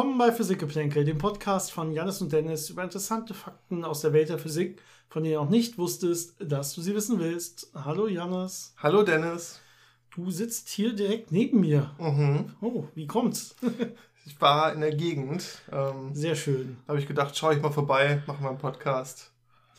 Willkommen bei Physikgeplänkel, dem Podcast von Janis und Dennis über interessante Fakten aus der Welt der Physik, von denen du auch nicht wusstest, dass du sie wissen willst. Hallo Janis. Hallo Dennis. Du sitzt hier direkt neben mir. Mhm. Oh, wie kommt's? ich war in der Gegend. Ähm, Sehr schön. Habe ich gedacht, schaue ich mal vorbei, mache mal einen Podcast.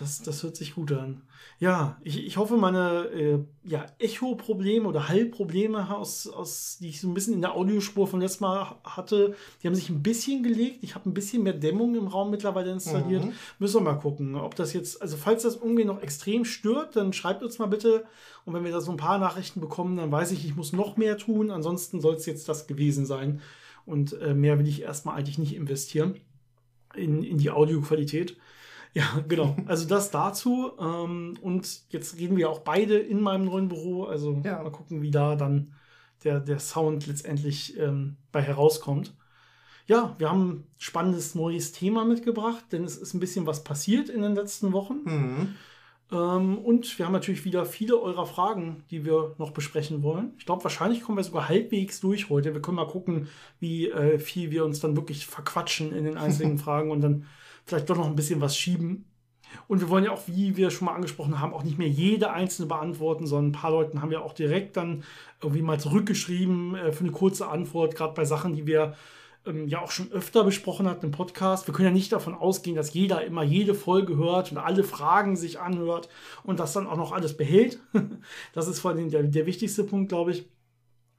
Das, das hört sich gut an. Ja, ich, ich hoffe, meine äh, ja, Echo-Probleme oder Hallprobleme, aus, aus, die ich so ein bisschen in der Audiospur von letztem Mal hatte, die haben sich ein bisschen gelegt. Ich habe ein bisschen mehr Dämmung im Raum mittlerweile installiert. Mhm. Müssen wir mal gucken, ob das jetzt, also falls das irgendwie noch extrem stört, dann schreibt uns mal bitte. Und wenn wir da so ein paar Nachrichten bekommen, dann weiß ich, ich muss noch mehr tun. Ansonsten soll es jetzt das gewesen sein. Und äh, mehr will ich erstmal eigentlich nicht investieren in, in die Audioqualität. Ja, genau. Also das dazu. Ähm, und jetzt reden wir auch beide in meinem neuen Büro. Also Ja. mal gucken, wie da dann der, der Sound letztendlich ähm, bei herauskommt. Ja, wir haben ein spannendes neues Thema mitgebracht, denn es ist ein bisschen was passiert in den letzten Wochen. Mhm. Ähm, und wir haben natürlich wieder viele eurer Fragen, die wir noch besprechen wollen. Ich glaube, wahrscheinlich kommen wir sogar halbwegs durch heute. Wir können mal gucken, wie äh, viel wir uns dann wirklich verquatschen in den einzelnen Fragen und dann vielleicht doch noch ein bisschen was schieben. Und wir wollen ja auch, wie wir schon mal angesprochen haben, auch nicht mehr jede einzelne beantworten, sondern ein paar Leuten haben ja auch direkt dann irgendwie mal zurückgeschrieben äh, für eine kurze Antwort, gerade bei Sachen, die wir ähm, ja auch schon öfter besprochen hatten im Podcast. Wir können ja nicht davon ausgehen, dass jeder immer jede Folge hört und alle Fragen sich anhört und das dann auch noch alles behält. das ist vor allem der, der wichtigste Punkt, glaube ich.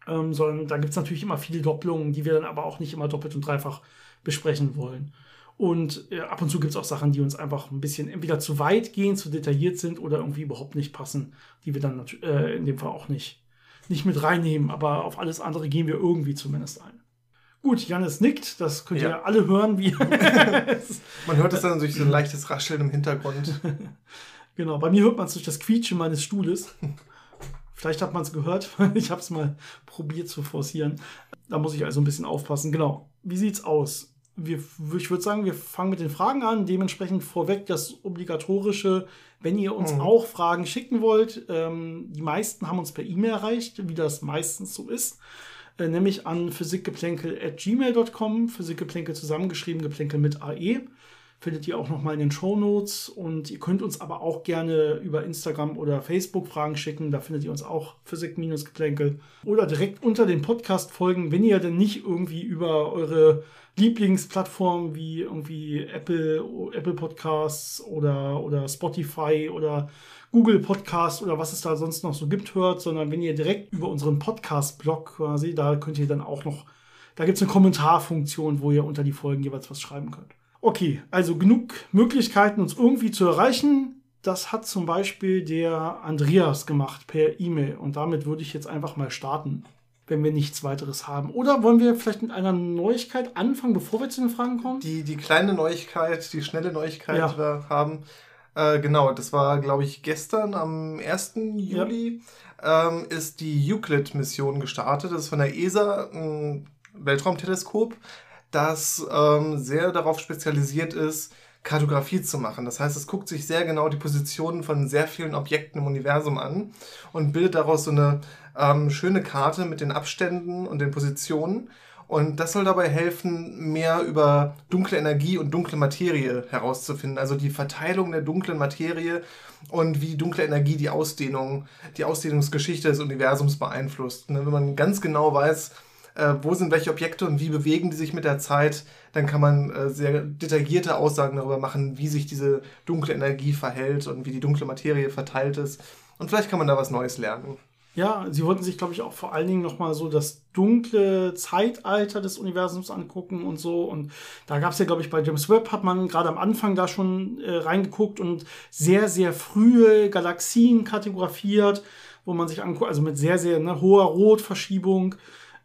Ähm, sondern da gibt es natürlich immer viele Doppelungen, die wir dann aber auch nicht immer doppelt und dreifach besprechen wollen. Und äh, ab und zu gibt es auch Sachen, die uns einfach ein bisschen entweder zu weit gehen, zu detailliert sind oder irgendwie überhaupt nicht passen, die wir dann äh, in dem Fall auch nicht, nicht mit reinnehmen. Aber auf alles andere gehen wir irgendwie zumindest ein. Gut, Janis nickt, das könnt ihr Ja. alle hören, wie. Man hört es dann durch so ein leichtes Rascheln im Hintergrund. genau, bei mir hört man es durch das Quietschen meines Stuhles. Vielleicht hat man es gehört, ich habe es mal probiert zu forcieren. Da muss ich also ein bisschen aufpassen. Genau, wie sieht's aus? Wir, ich würde sagen, wir fangen mit den Fragen an. Dementsprechend vorweg das obligatorische, wenn ihr uns Mhm. auch Fragen schicken wollt. Ähm, die meisten haben uns per E-Mail erreicht, wie das meistens so ist. Äh, nämlich an physikgeplänkel.gmail.com. Physikgeplänkel zusammengeschrieben, Geplänkel mit AE. Findet ihr auch nochmal in den Show Notes. Und ihr könnt uns aber auch gerne über Instagram oder Facebook Fragen schicken. Da findet ihr uns auch Physik-Geplänkel. Oder direkt unter den Podcast-Folgen, wenn ihr denn nicht irgendwie über eure Lieblingsplattformen wie irgendwie Apple, Apple Podcasts oder, oder Spotify oder Google Podcasts oder was es da sonst noch so gibt, hört, sondern wenn ihr direkt über unseren Podcast-Blog quasi, da könnt ihr dann auch noch, da gibt es eine Kommentarfunktion, wo ihr unter die Folgen jeweils was schreiben könnt. Okay, also genug Möglichkeiten, uns irgendwie zu erreichen. Das hat zum Beispiel der Andreas gemacht per E-Mail und damit würde ich jetzt einfach mal starten, wenn wir nichts weiteres haben. Oder wollen wir vielleicht mit einer Neuigkeit anfangen, bevor wir zu den Fragen kommen? Die, die kleine Neuigkeit, die schnelle Neuigkeit, Ja. die wir haben. Äh, genau, das war, glaube ich, gestern am 1. Juli ähm, ist die Euclid-Mission gestartet. Das ist von der ESA, ein Weltraumteleskop, das ähm, sehr darauf spezialisiert ist, Kartografie zu machen. Das heißt, es guckt sich sehr genau die Positionen von sehr vielen Objekten im Universum an und bildet daraus so eine ähm, schöne Karte mit den Abständen und den Positionen. Und das soll dabei helfen, mehr über dunkle Energie und dunkle Materie herauszufinden. Also die Verteilung der dunklen Materie und wie dunkle Energie die Ausdehnung, die Ausdehnungsgeschichte des Universums beeinflusst. Ne, Wenn man ganz genau weiß, äh, wo sind welche Objekte und wie bewegen die sich mit der Zeit, dann kann man äh, sehr detaillierte Aussagen darüber machen, wie sich diese dunkle Energie verhält und wie die dunkle Materie verteilt ist. Und vielleicht kann man da was Neues lernen. Ja, sie wollten sich, glaube ich, auch vor allen Dingen nochmal so das dunkle Zeitalter des Universums angucken und so. Und da gab es ja, glaube ich, bei James Webb hat man gerade am Anfang da schon äh, reingeguckt und sehr, sehr frühe Galaxien kartografiert, wo man sich anguckt, also mit sehr, sehr ne, hoher Rotverschiebung,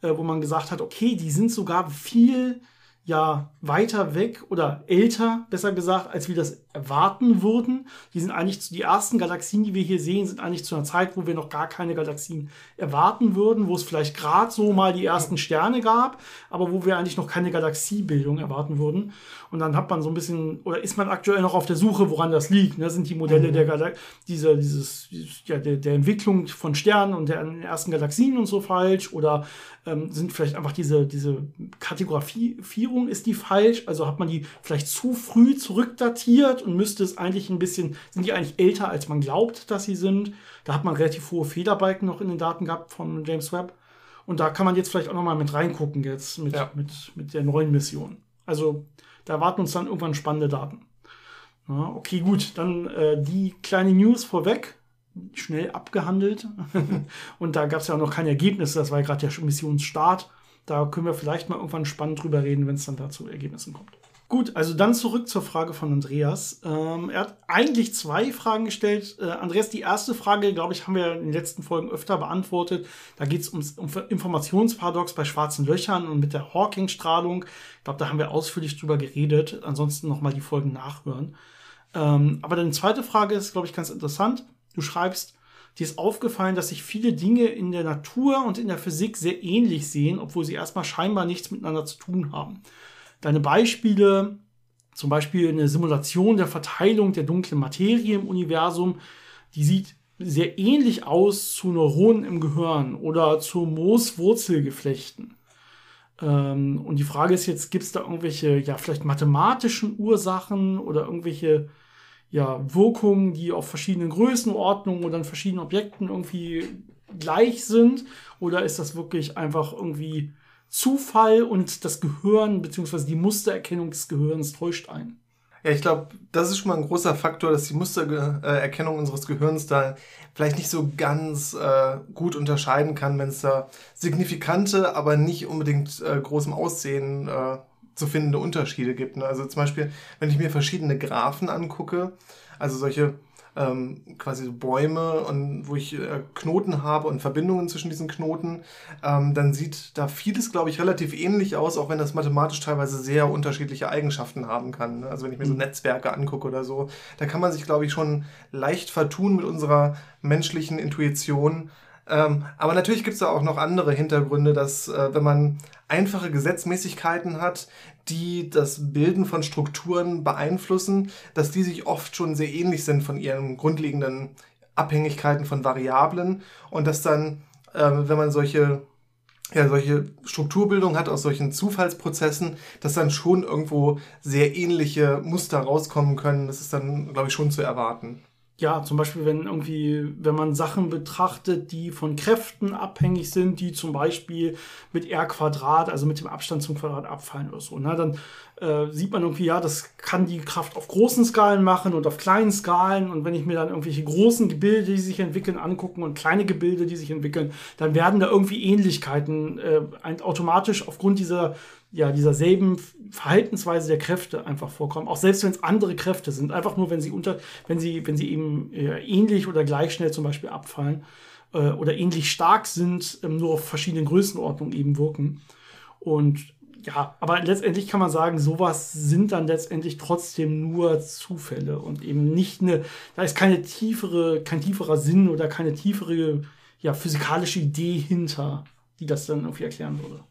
äh, wo man gesagt hat, okay, die sind sogar viel ja weiter weg oder älter, besser gesagt, als wir das erwarten würden. Die sind eigentlich zu, die ersten Galaxien, die wir hier sehen, sind eigentlich zu einer Zeit, wo wir noch gar keine Galaxien erwarten würden, wo es vielleicht gerade so mal die ersten Sterne gab, aber wo wir eigentlich noch keine Galaxiebildung erwarten würden. Und dann hat man so ein bisschen, oder ist man aktuell noch auf der Suche, woran das liegt. Ne? Sind die Modelle mhm. der Galaxie, dieser, dieses, ja, der, der Entwicklung von Sternen und der ersten Galaxien und so falsch? Oder ähm, sind vielleicht einfach diese, diese Kategorifierung, ist die falsch? Also hat man die vielleicht zu früh zurückdatiert und müsste es eigentlich ein bisschen, sind die eigentlich älter, als man glaubt, dass sie sind? Da hat man relativ hohe Federbalken noch in den Daten gehabt von James Webb. Und da kann man jetzt vielleicht auch noch mal mit reingucken jetzt mit, ja. mit, mit der neuen Mission. Also da erwarten uns dann irgendwann spannende Daten. Ja, okay, gut, dann äh, die kleine News vorweg schnell abgehandelt. und da gab es ja auch noch kein Ergebnis. Das war ja gerade der Missionsstart. Da können wir vielleicht mal irgendwann spannend drüber reden, wenn es dann dazu Ergebnissen kommt. Gut, also dann zurück zur Frage von Andreas. Ähm, er hat eigentlich zwei Fragen gestellt. Äh, Andreas, die erste Frage, glaube ich, haben wir in den letzten Folgen öfter beantwortet. Da geht es um Informationsparadox bei schwarzen Löchern und mit der Hawking-Strahlung. Ich glaube, da haben wir ausführlich drüber geredet. Ansonsten nochmal die Folgen nachhören. Ähm, aber deine zweite Frage ist, glaube ich, ganz interessant. Du schreibst, dir ist aufgefallen, dass sich viele Dinge in der Natur und in der Physik sehr ähnlich sehen, obwohl sie erstmal scheinbar nichts miteinander zu tun haben. Deine Beispiele, zum Beispiel eine Simulation der Verteilung der dunklen Materie im Universum, die sieht sehr ähnlich aus zu Neuronen im Gehirn oder zu Mooswurzelgeflechten. Ähm, und die Frage ist jetzt, gibt es da irgendwelche, ja, vielleicht mathematischen Ursachen oder irgendwelche ja, Wirkungen, die auf verschiedenen Größenordnungen oder an verschiedenen Objekten irgendwie gleich sind? Oder ist das wirklich einfach irgendwie Zufall und das Gehirn bzw. die Mustererkennung des Gehirns täuscht ein? Ja, ich glaube, das ist schon mal ein großer Faktor, dass die Mustererkennung unseres Gehirns da vielleicht nicht so ganz äh, gut unterscheiden kann, wenn es da signifikante, aber nicht unbedingt äh, großem Aussehen äh, zu findende Unterschiede gibt. Ne? Also zum Beispiel, wenn ich mir verschiedene Graphen angucke, also solche ähm, quasi Bäume und wo ich äh, Knoten habe und Verbindungen zwischen diesen Knoten, ähm, dann sieht da vieles, glaube ich, relativ ähnlich aus, auch wenn das mathematisch teilweise sehr unterschiedliche Eigenschaften haben kann. Ne? Also wenn ich mir so mhm. Netzwerke angucke oder so, da kann man sich, glaube ich, schon leicht vertun mit unserer menschlichen Intuition. Ähm, aber natürlich gibt es da auch noch andere Hintergründe, dass äh, wenn man einfache Gesetzmäßigkeiten hat, die das Bilden von Strukturen beeinflussen, dass die sich oft schon sehr ähnlich sind von ihren grundlegenden Abhängigkeiten von Variablen und dass dann, äh, wenn man solche ja, solche Strukturbildung hat aus solchen Zufallsprozessen, dass dann schon irgendwo sehr ähnliche Muster rauskommen können. Das ist dann, glaube ich, schon zu erwarten ja, zum Beispiel, wenn irgendwie, wenn man Sachen betrachtet, die von Kräften abhängig sind, die zum Beispiel mit R Quadrat, also mit dem Abstand zum Quadrat abfallen oder so, ne, dann äh, sieht man irgendwie, ja, das kann die Kraft auf großen Skalen machen und auf kleinen Skalen. Und wenn ich mir dann irgendwelche großen Gebilde, die sich entwickeln, angucken und kleine Gebilde, die sich entwickeln, dann werden da irgendwie Ähnlichkeiten äh, automatisch aufgrund dieser ja, dieser selben Verhaltensweise der Kräfte einfach vorkommen. Auch selbst wenn es andere Kräfte sind. Einfach nur, wenn sie unter, wenn sie, wenn sie eben äh, ähnlich oder gleich schnell zum Beispiel abfallen äh, oder ähnlich stark sind, ähm, nur auf verschiedenen Größenordnungen eben wirken. Und ja, aber letztendlich kann man sagen, sowas sind dann letztendlich trotzdem nur Zufälle und eben nicht eine, da ist keine tiefere, kein tieferer Sinn oder keine tiefere, ja, physikalische Idee hinter, die das dann irgendwie erklären würde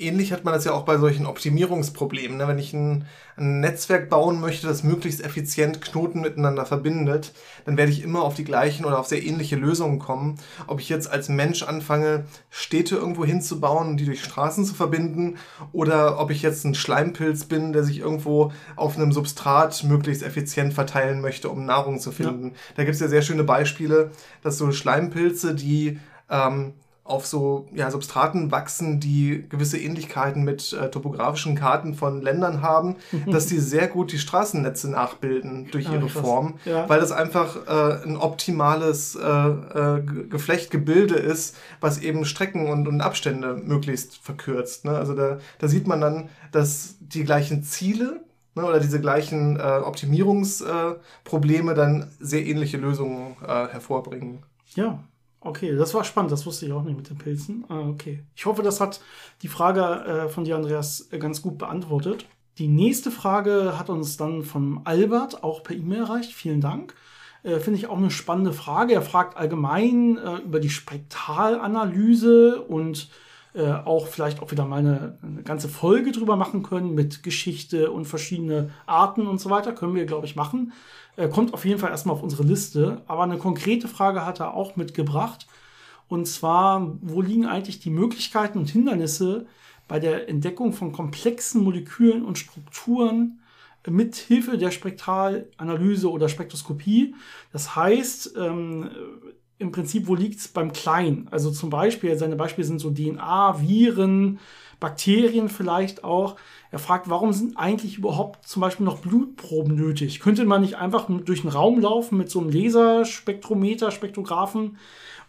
ähnlich hat man das ja auch bei solchen Optimierungsproblemen. Ne? Wenn ich ein, ein, Netzwerk bauen möchte, das möglichst effizient Knoten miteinander verbindet, dann werde ich immer auf die gleichen oder auf sehr ähnliche Lösungen kommen. Ob ich jetzt als Mensch anfange, Städte irgendwo hinzubauen und die durch Straßen zu verbinden, oder ob ich jetzt ein Schleimpilz bin, der sich irgendwo auf einem Substrat möglichst effizient verteilen möchte, um Nahrung zu finden. Ja. Da gibt es ja sehr schöne Beispiele, dass so Schleimpilze, die ähm, auf so ja, Substraten wachsen, die gewisse Ähnlichkeiten mit äh, topografischen Karten von Ländern haben, dass die sehr gut die Straßennetze nachbilden durch ah, ihre krass. Form, ja. weil das einfach äh, ein optimales äh, äh Geflechtgebilde ist, was eben Strecken und, und Abstände möglichst verkürzt. Ne? Also da, da sieht man dann, dass die gleichen Ziele ne, oder diese gleichen äh, Optimierungsprobleme dann sehr ähnliche Lösungen äh, hervorbringen. Ja, Okay, das war spannend, das wusste ich auch nicht mit den Pilzen. Ah, okay. Ich hoffe, das hat die Frage äh, von dir, Andreas, äh, ganz gut beantwortet. Die nächste Frage hat uns dann von Albert auch per E-Mail erreicht. Vielen Dank. Äh, Finde ich auch eine spannende Frage. Er fragt allgemein über die Spektralanalyse und auch vielleicht auch wieder mal eine, eine, ganze Folge drüber machen können mit Geschichte und verschiedene Arten und so weiter. Können wir, glaube ich, machen. Äh, kommt auf jeden Fall erstmal auf unsere Liste. Aber eine konkrete Frage hat er auch mitgebracht. Und zwar, wo liegen eigentlich die Möglichkeiten und Hindernisse bei der Entdeckung von komplexen Molekülen und Strukturen mit Hilfe der Spektralanalyse oder Spektroskopie. Das heißt, ähm, im Prinzip, wo liegt es beim Kleinen? Also zum Beispiel, seine Beispiele sind so DNA, Viren, Bakterien vielleicht auch. Er fragt, warum sind eigentlich überhaupt zum Beispiel noch Blutproben nötig? Könnte man nicht einfach durch den Raum laufen mit so einem Laserspektrometer, Spektrographen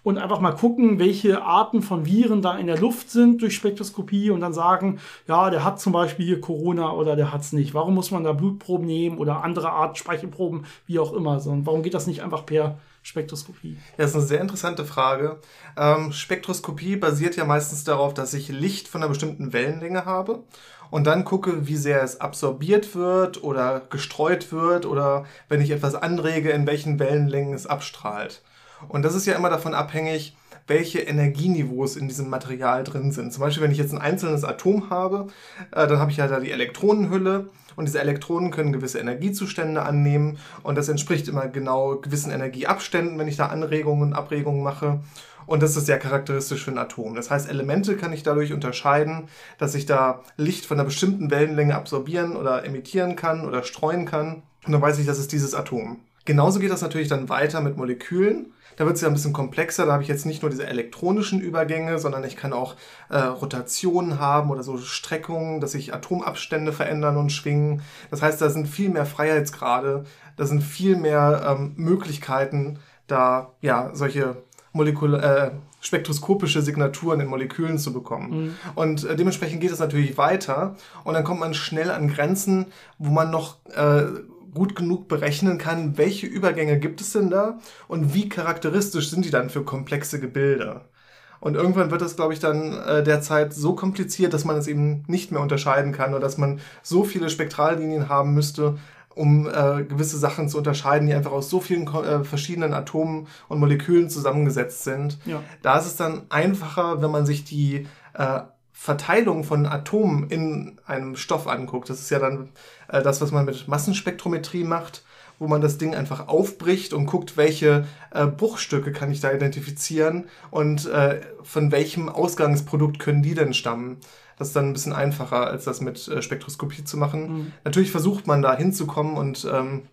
und einfach mal gucken, welche Arten von Viren da in der Luft sind durch Spektroskopie und dann sagen, ja, der hat zum Beispiel hier Corona oder der hat es nicht. Warum muss man da Blutproben nehmen oder andere Art Speichelproben, wie auch immer? Und warum geht das nicht einfach per Spektroskopie? Ja, das ist eine sehr interessante Frage. Ähm, Spektroskopie basiert ja meistens darauf, dass ich Licht von einer bestimmten Wellenlänge habe und dann gucke, wie sehr es absorbiert wird oder gestreut wird oder wenn ich etwas anrege, in welchen Wellenlängen es abstrahlt. Und das ist ja immer davon abhängig, welche Energieniveaus in diesem Material drin sind. Zum Beispiel, wenn ich jetzt ein einzelnes Atom habe, äh, dann habe ich ja da die Elektronenhülle und diese Elektronen können gewisse Energiezustände annehmen und das entspricht immer genau gewissen Energieabständen, wenn ich da Anregungen und Abregungen mache. Und das ist sehr charakteristisch für ein Atom. Das heißt, Elemente kann ich dadurch unterscheiden, dass ich da Licht von einer bestimmten Wellenlänge absorbieren oder emittieren kann oder streuen kann. Und dann weiß ich, das ist dieses Atom. Genauso geht das natürlich dann weiter mit Molekülen. Da wird es ja ein bisschen komplexer. Da habe ich jetzt nicht nur diese elektronischen Übergänge, sondern ich kann auch äh, Rotationen haben oder so Streckungen, dass sich Atomabstände verändern und schwingen. Das heißt, da sind viel mehr Freiheitsgrade, da sind viel mehr ähm, Möglichkeiten, da ja solche Molekul äh, spektroskopische Signaturen in Molekülen zu bekommen. Mhm. Und äh, dementsprechend geht es natürlich weiter und dann kommt man schnell an Grenzen, wo man noch äh, gut genug berechnen kann, welche Übergänge gibt es denn da und wie charakteristisch sind die dann für komplexe Gebilde. Und irgendwann wird das, glaube ich, dann äh, derzeit so kompliziert, dass man es eben nicht mehr unterscheiden kann oder dass man so viele Spektrallinien haben müsste, um äh, gewisse Sachen zu unterscheiden, die einfach aus so vielen äh, verschiedenen Atomen und Molekülen zusammengesetzt sind. Ja. Da ist es dann einfacher, wenn man sich die äh, Verteilung von Atomen in einem Stoff anguckt. Das ist ja dann äh, das, was man mit Massenspektrometrie macht, wo man das Ding einfach aufbricht und guckt, welche äh, Bruchstücke kann ich da identifizieren und äh, von welchem Ausgangsprodukt können die denn stammen. Das ist dann ein bisschen einfacher, als das mit äh, Spektroskopie zu machen. Mhm. Natürlich versucht man da hinzukommen und ähm,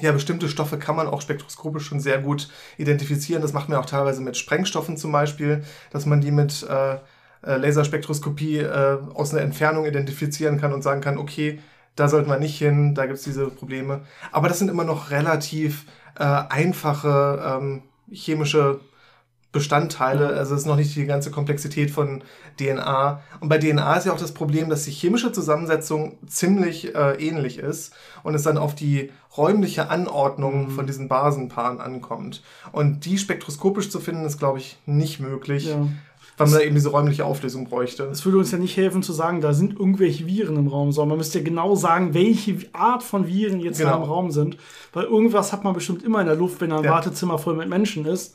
ja, bestimmte Stoffe kann man auch spektroskopisch schon sehr gut identifizieren. Das macht man auch teilweise mit Sprengstoffen zum Beispiel, dass man die mit äh, äh, Laserspektroskopie äh, aus einer Entfernung identifizieren kann und sagen kann, okay, da sollten wir nicht hin, da gibt es diese Probleme. Aber das sind immer noch relativ äh, einfache ähm, chemische Bestandteile. Also es ist noch nicht die ganze Komplexität von DNA. Und bei DNA ist ja auch das Problem, dass die chemische Zusammensetzung ziemlich äh, ähnlich ist und es dann auf die räumliche Anordnung mhm. von diesen Basenpaaren ankommt. Und die spektroskopisch zu finden, ist, glaube ich, nicht möglich. Ja weil man da eben diese räumliche Auflösung bräuchte. Es würde uns ja nicht helfen zu sagen, da sind irgendwelche Viren im Raum, sondern man müsste ja genau sagen, welche Art von Viren jetzt genau. da im Raum sind. Weil irgendwas hat man bestimmt immer in der Luft, wenn ein ja. Wartezimmer voll mit Menschen ist.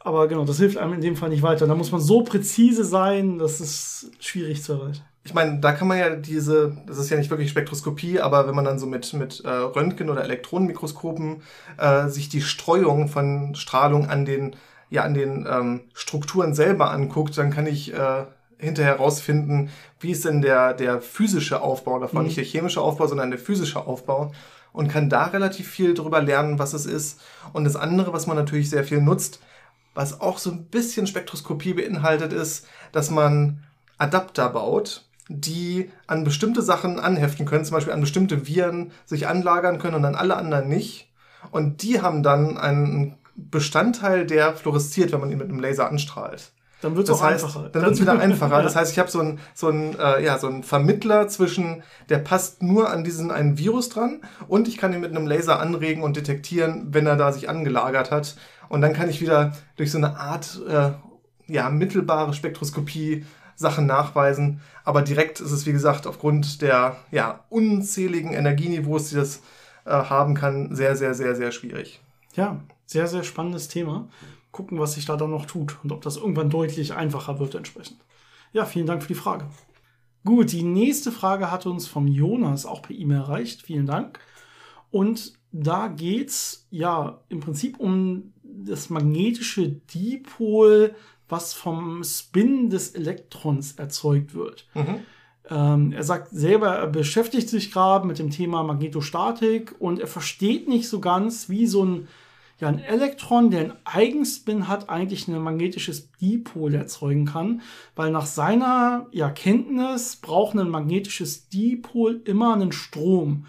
Aber genau, das hilft einem in dem Fall nicht weiter. Da muss man so präzise sein, das ist schwierig zu erreichen. Ich meine, da kann man ja diese, das ist ja nicht wirklich Spektroskopie, aber wenn man dann so mit, mit äh, Röntgen- oder Elektronenmikroskopen äh, sich die Streuung von Strahlung an den ja an den ähm, Strukturen selber anguckt, dann kann ich äh, hinterher herausfinden, wie ist denn der, der physische Aufbau davon, mhm. nicht der chemische Aufbau, sondern der physische Aufbau und kann da relativ viel drüber lernen, was es ist. Und das andere, was man natürlich sehr viel nutzt, was auch so ein bisschen Spektroskopie beinhaltet, ist, dass man Adapter baut, die an bestimmte Sachen anheften können, zum Beispiel an bestimmte Viren sich anlagern können und an alle anderen nicht. Und die haben dann einen Bestandteil, der fluoresziert, wenn man ihn mit einem Laser anstrahlt. Dann wird es einfacher. Dann wird es wieder einfacher. Das heißt, ich habe so einen so äh, ja, so einen Vermittler zwischen, der passt nur an diesen einen Virus dran und ich kann ihn mit einem Laser anregen und detektieren, wenn er da sich angelagert hat. Und dann kann ich wieder durch so eine Art äh, ja, mittelbare Spektroskopie Sachen nachweisen. Aber direkt ist es, wie gesagt, aufgrund der ja, unzähligen Energieniveaus, die das äh, haben kann, sehr, sehr, sehr, sehr schwierig. Ja, sehr, sehr spannendes Thema. Gucken, was sich da dann noch tut und ob das irgendwann deutlich einfacher wird entsprechend. Ja, vielen Dank für die Frage. Gut, die nächste Frage hat uns vom Jonas auch per E-Mail erreicht. Vielen Dank. Und da geht es ja im Prinzip um das magnetische Dipol, was vom Spin des Elektrons erzeugt wird. Mhm. Ähm, er sagt selber, er beschäftigt sich gerade mit dem Thema Magnetostatik und er versteht nicht so ganz, wie so ein, ja, ein Elektron, der einen Eigenspin hat, eigentlich ein magnetisches Dipol erzeugen kann, weil nach seiner ja, Kenntnis braucht ein magnetisches Dipol immer einen Strom.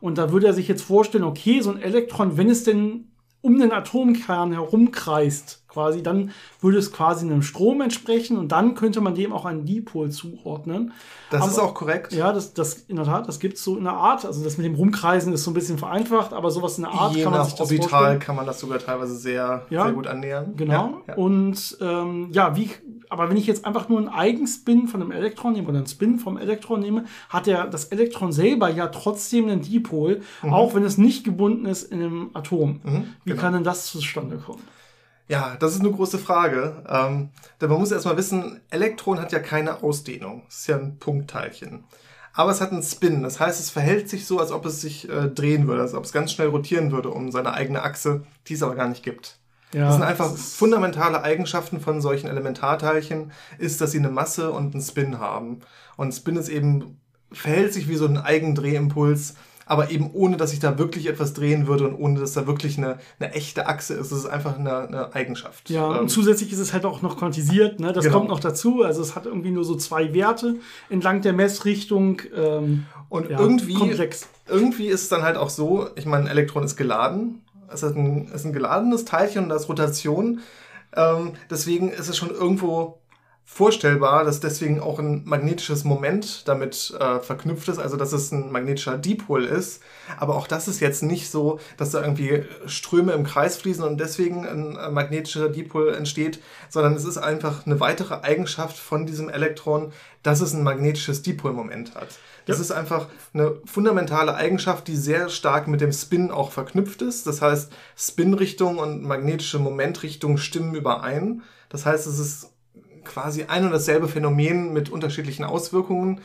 Und da würde er sich jetzt vorstellen, okay, so ein Elektron, wenn es denn um den Atomkern herumkreist, quasi, dann würde es quasi einem Strom entsprechen und dann könnte man dem auch einen Dipol zuordnen. Das aber, ist auch korrekt. Ja, das, das in der Tat, das gibt es so in der Art. Also das mit dem Rumkreisen ist so ein bisschen vereinfacht, aber sowas in der Art Je kann man sich das Orbital vorstellen. kann man das sogar teilweise sehr, ja, sehr gut annähern. Genau. Ja, ja. Und ähm, ja, wie, aber wenn ich jetzt einfach nur einen Eigenspin von einem Elektron nehme oder einen Spin vom Elektron nehme, hat der das Elektron selber ja trotzdem einen Dipol, mhm. auch wenn es nicht gebunden ist in einem Atom. Mhm, wie genau. kann denn das zustande kommen? Ja, das ist eine große Frage. Ähm, denn man muss erstmal wissen, Elektron hat ja keine Ausdehnung. Es ist ja ein Punktteilchen. Aber es hat einen Spin. Das heißt, es verhält sich so, als ob es sich äh, drehen würde, als ob es ganz schnell rotieren würde um seine eigene Achse, die es aber gar nicht gibt. Ja, das sind einfach das fundamentale Eigenschaften von solchen Elementarteilchen, ist, dass sie eine Masse und einen Spin haben. Und Spin ist eben, verhält sich wie so ein Eigendrehimpuls aber eben ohne, dass sich da wirklich etwas drehen würde und ohne, dass da wirklich eine, eine echte Achse ist. Das ist einfach eine, eine Eigenschaft. Ja, ähm, und zusätzlich ist es halt auch noch quantisiert. Ne? Das genau. kommt noch dazu. Also es hat irgendwie nur so zwei Werte entlang der Messrichtung. Ähm, und ja, irgendwie, komplex. irgendwie ist es dann halt auch so, ich meine, ein Elektron ist geladen. Es ist ein, ist ein geladenes Teilchen und da ist Rotation. Ähm, deswegen ist es schon irgendwo vorstellbar, dass deswegen auch ein magnetisches Moment damit äh, verknüpft ist, also dass es ein magnetischer Dipol ist. Aber auch das ist jetzt nicht so, dass da irgendwie Ströme im Kreis fließen und deswegen ein äh, magnetischer Dipol entsteht, sondern es ist einfach eine weitere Eigenschaft von diesem Elektron, dass es ein magnetisches Dipolmoment hat. Das ja. ist einfach eine fundamentale Eigenschaft, die sehr stark mit dem Spin auch verknüpft ist. Das heißt, Spinrichtung und magnetische Momentrichtung stimmen überein. Das heißt, es ist quasi ein und dasselbe Phänomen mit unterschiedlichen Auswirkungen.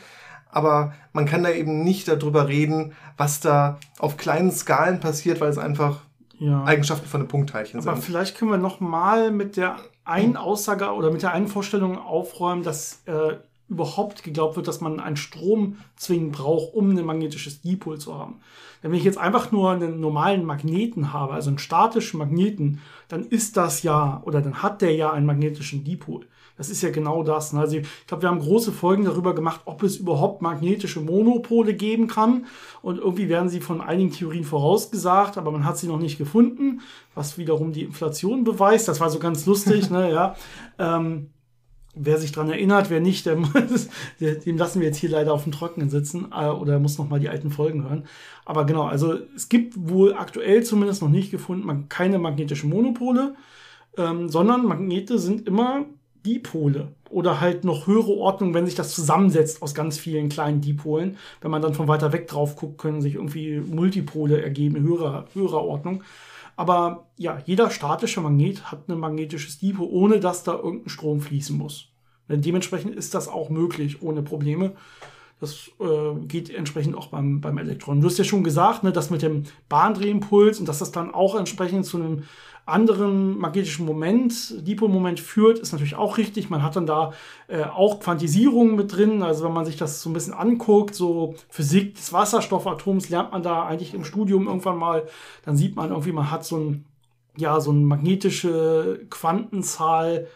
Aber man kann da eben nicht darüber reden, was da auf kleinen Skalen passiert, weil es einfach ja. Eigenschaften von einem Punktteilchen sind. Aber vielleicht können wir noch mal mit der einen Aussage oder mit der einen Vorstellung aufräumen, dass äh, überhaupt geglaubt wird, dass man einen Strom zwingend braucht, um ein magnetisches Dipol zu haben. Denn wenn ich jetzt einfach nur einen normalen Magneten habe, also einen statischen Magneten, dann ist das ja oder dann hat der ja einen magnetischen Dipol. Das ist ja genau das. Ne? Also ich glaube, wir haben große Folgen darüber gemacht, ob es überhaupt magnetische Monopole geben kann. Und irgendwie werden sie von einigen Theorien vorausgesagt, aber man hat sie noch nicht gefunden, was wiederum die Inflation beweist. Das war so ganz lustig, ne? Ja. Ähm, Wer sich daran erinnert, wer nicht, der muss, dem lassen wir jetzt hier leider auf dem Trockenen sitzen äh, oder muss noch mal die alten Folgen hören. Aber genau, also es gibt wohl aktuell zumindest noch nicht gefunden, keine magnetischen Monopole, ähm, sondern Magnete sind immer Dipole oder halt noch höhere Ordnung, wenn sich das zusammensetzt aus ganz vielen kleinen Dipolen. Wenn man dann von weiter weg drauf guckt, können sich irgendwie Multipole ergeben, höherer, höherer Ordnung. Aber ja, jeder statische Magnet hat ein magnetisches Dipol, ohne dass da irgendein Strom fließen muss. Dementsprechend ist das auch möglich, ohne Probleme. Das äh, geht entsprechend auch beim, beim Elektron. Du hast ja schon gesagt, ne, das mit dem Bahndrehimpuls und dass das dann auch entsprechend zu einem anderen magnetischen Moment, Dipolmoment führt, ist natürlich auch richtig. Man hat dann da äh, auch Quantisierungen mit drin. Also wenn man sich das so ein bisschen anguckt, so Physik des Wasserstoffatoms lernt man da eigentlich im Studium irgendwann mal, dann sieht man irgendwie, man hat so ein, ja, so eine magnetische Quantenzahl,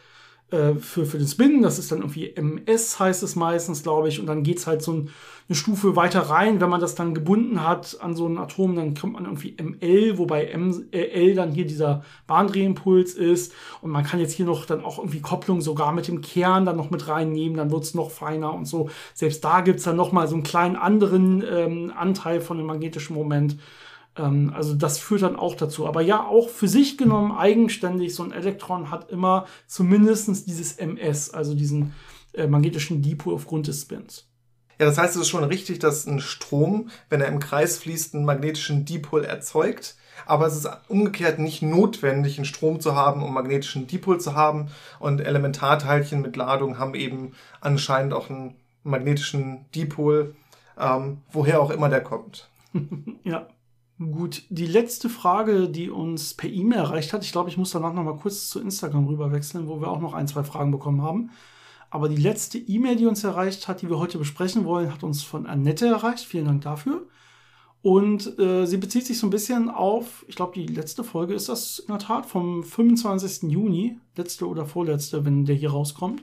äh, für, für den Spin. Das ist dann irgendwie MS, heißt es meistens, glaube ich. Und dann geht es halt so ein, eine Stufe weiter rein. Wenn man das dann gebunden hat an so ein Atom, dann kommt man irgendwie ML, wobei ML dann hier dieser Bahndrehimpuls ist. Und man kann jetzt hier noch dann auch irgendwie Kopplung sogar mit dem Kern dann noch mit reinnehmen. Dann wird es noch feiner und so. Selbst da gibt es dann noch mal so einen kleinen anderen ähm, Anteil von dem magnetischen Moment. Ähm, also das führt dann auch dazu. Aber ja, auch für sich genommen eigenständig, so ein Elektron hat immer zumindest dieses MS, also diesen äh, magnetischen Dipol aufgrund des Spins. Ja, das heißt, es ist schon richtig, dass ein Strom, wenn er im Kreis fließt, einen magnetischen Dipol erzeugt. Aber es ist umgekehrt nicht notwendig, einen Strom zu haben, um magnetischen Dipol zu haben. Und Elementarteilchen mit Ladung haben eben anscheinend auch einen magnetischen Dipol, ähm, woher auch immer der kommt. ja. Gut, die letzte Frage, die uns per E-Mail erreicht hat, ich glaube, ich muss danach noch mal kurz zu Instagram rüber wechseln, wo wir auch noch ein, zwei Fragen bekommen haben. Aber die letzte E-Mail, die uns erreicht hat, die wir heute besprechen wollen, hat uns von Annette erreicht. Vielen Dank dafür. Und äh, sie bezieht sich so ein bisschen auf, ich glaube, die letzte Folge ist das in der Tat vom 25. Juni, letzte oder vorletzte, wenn der hier rauskommt.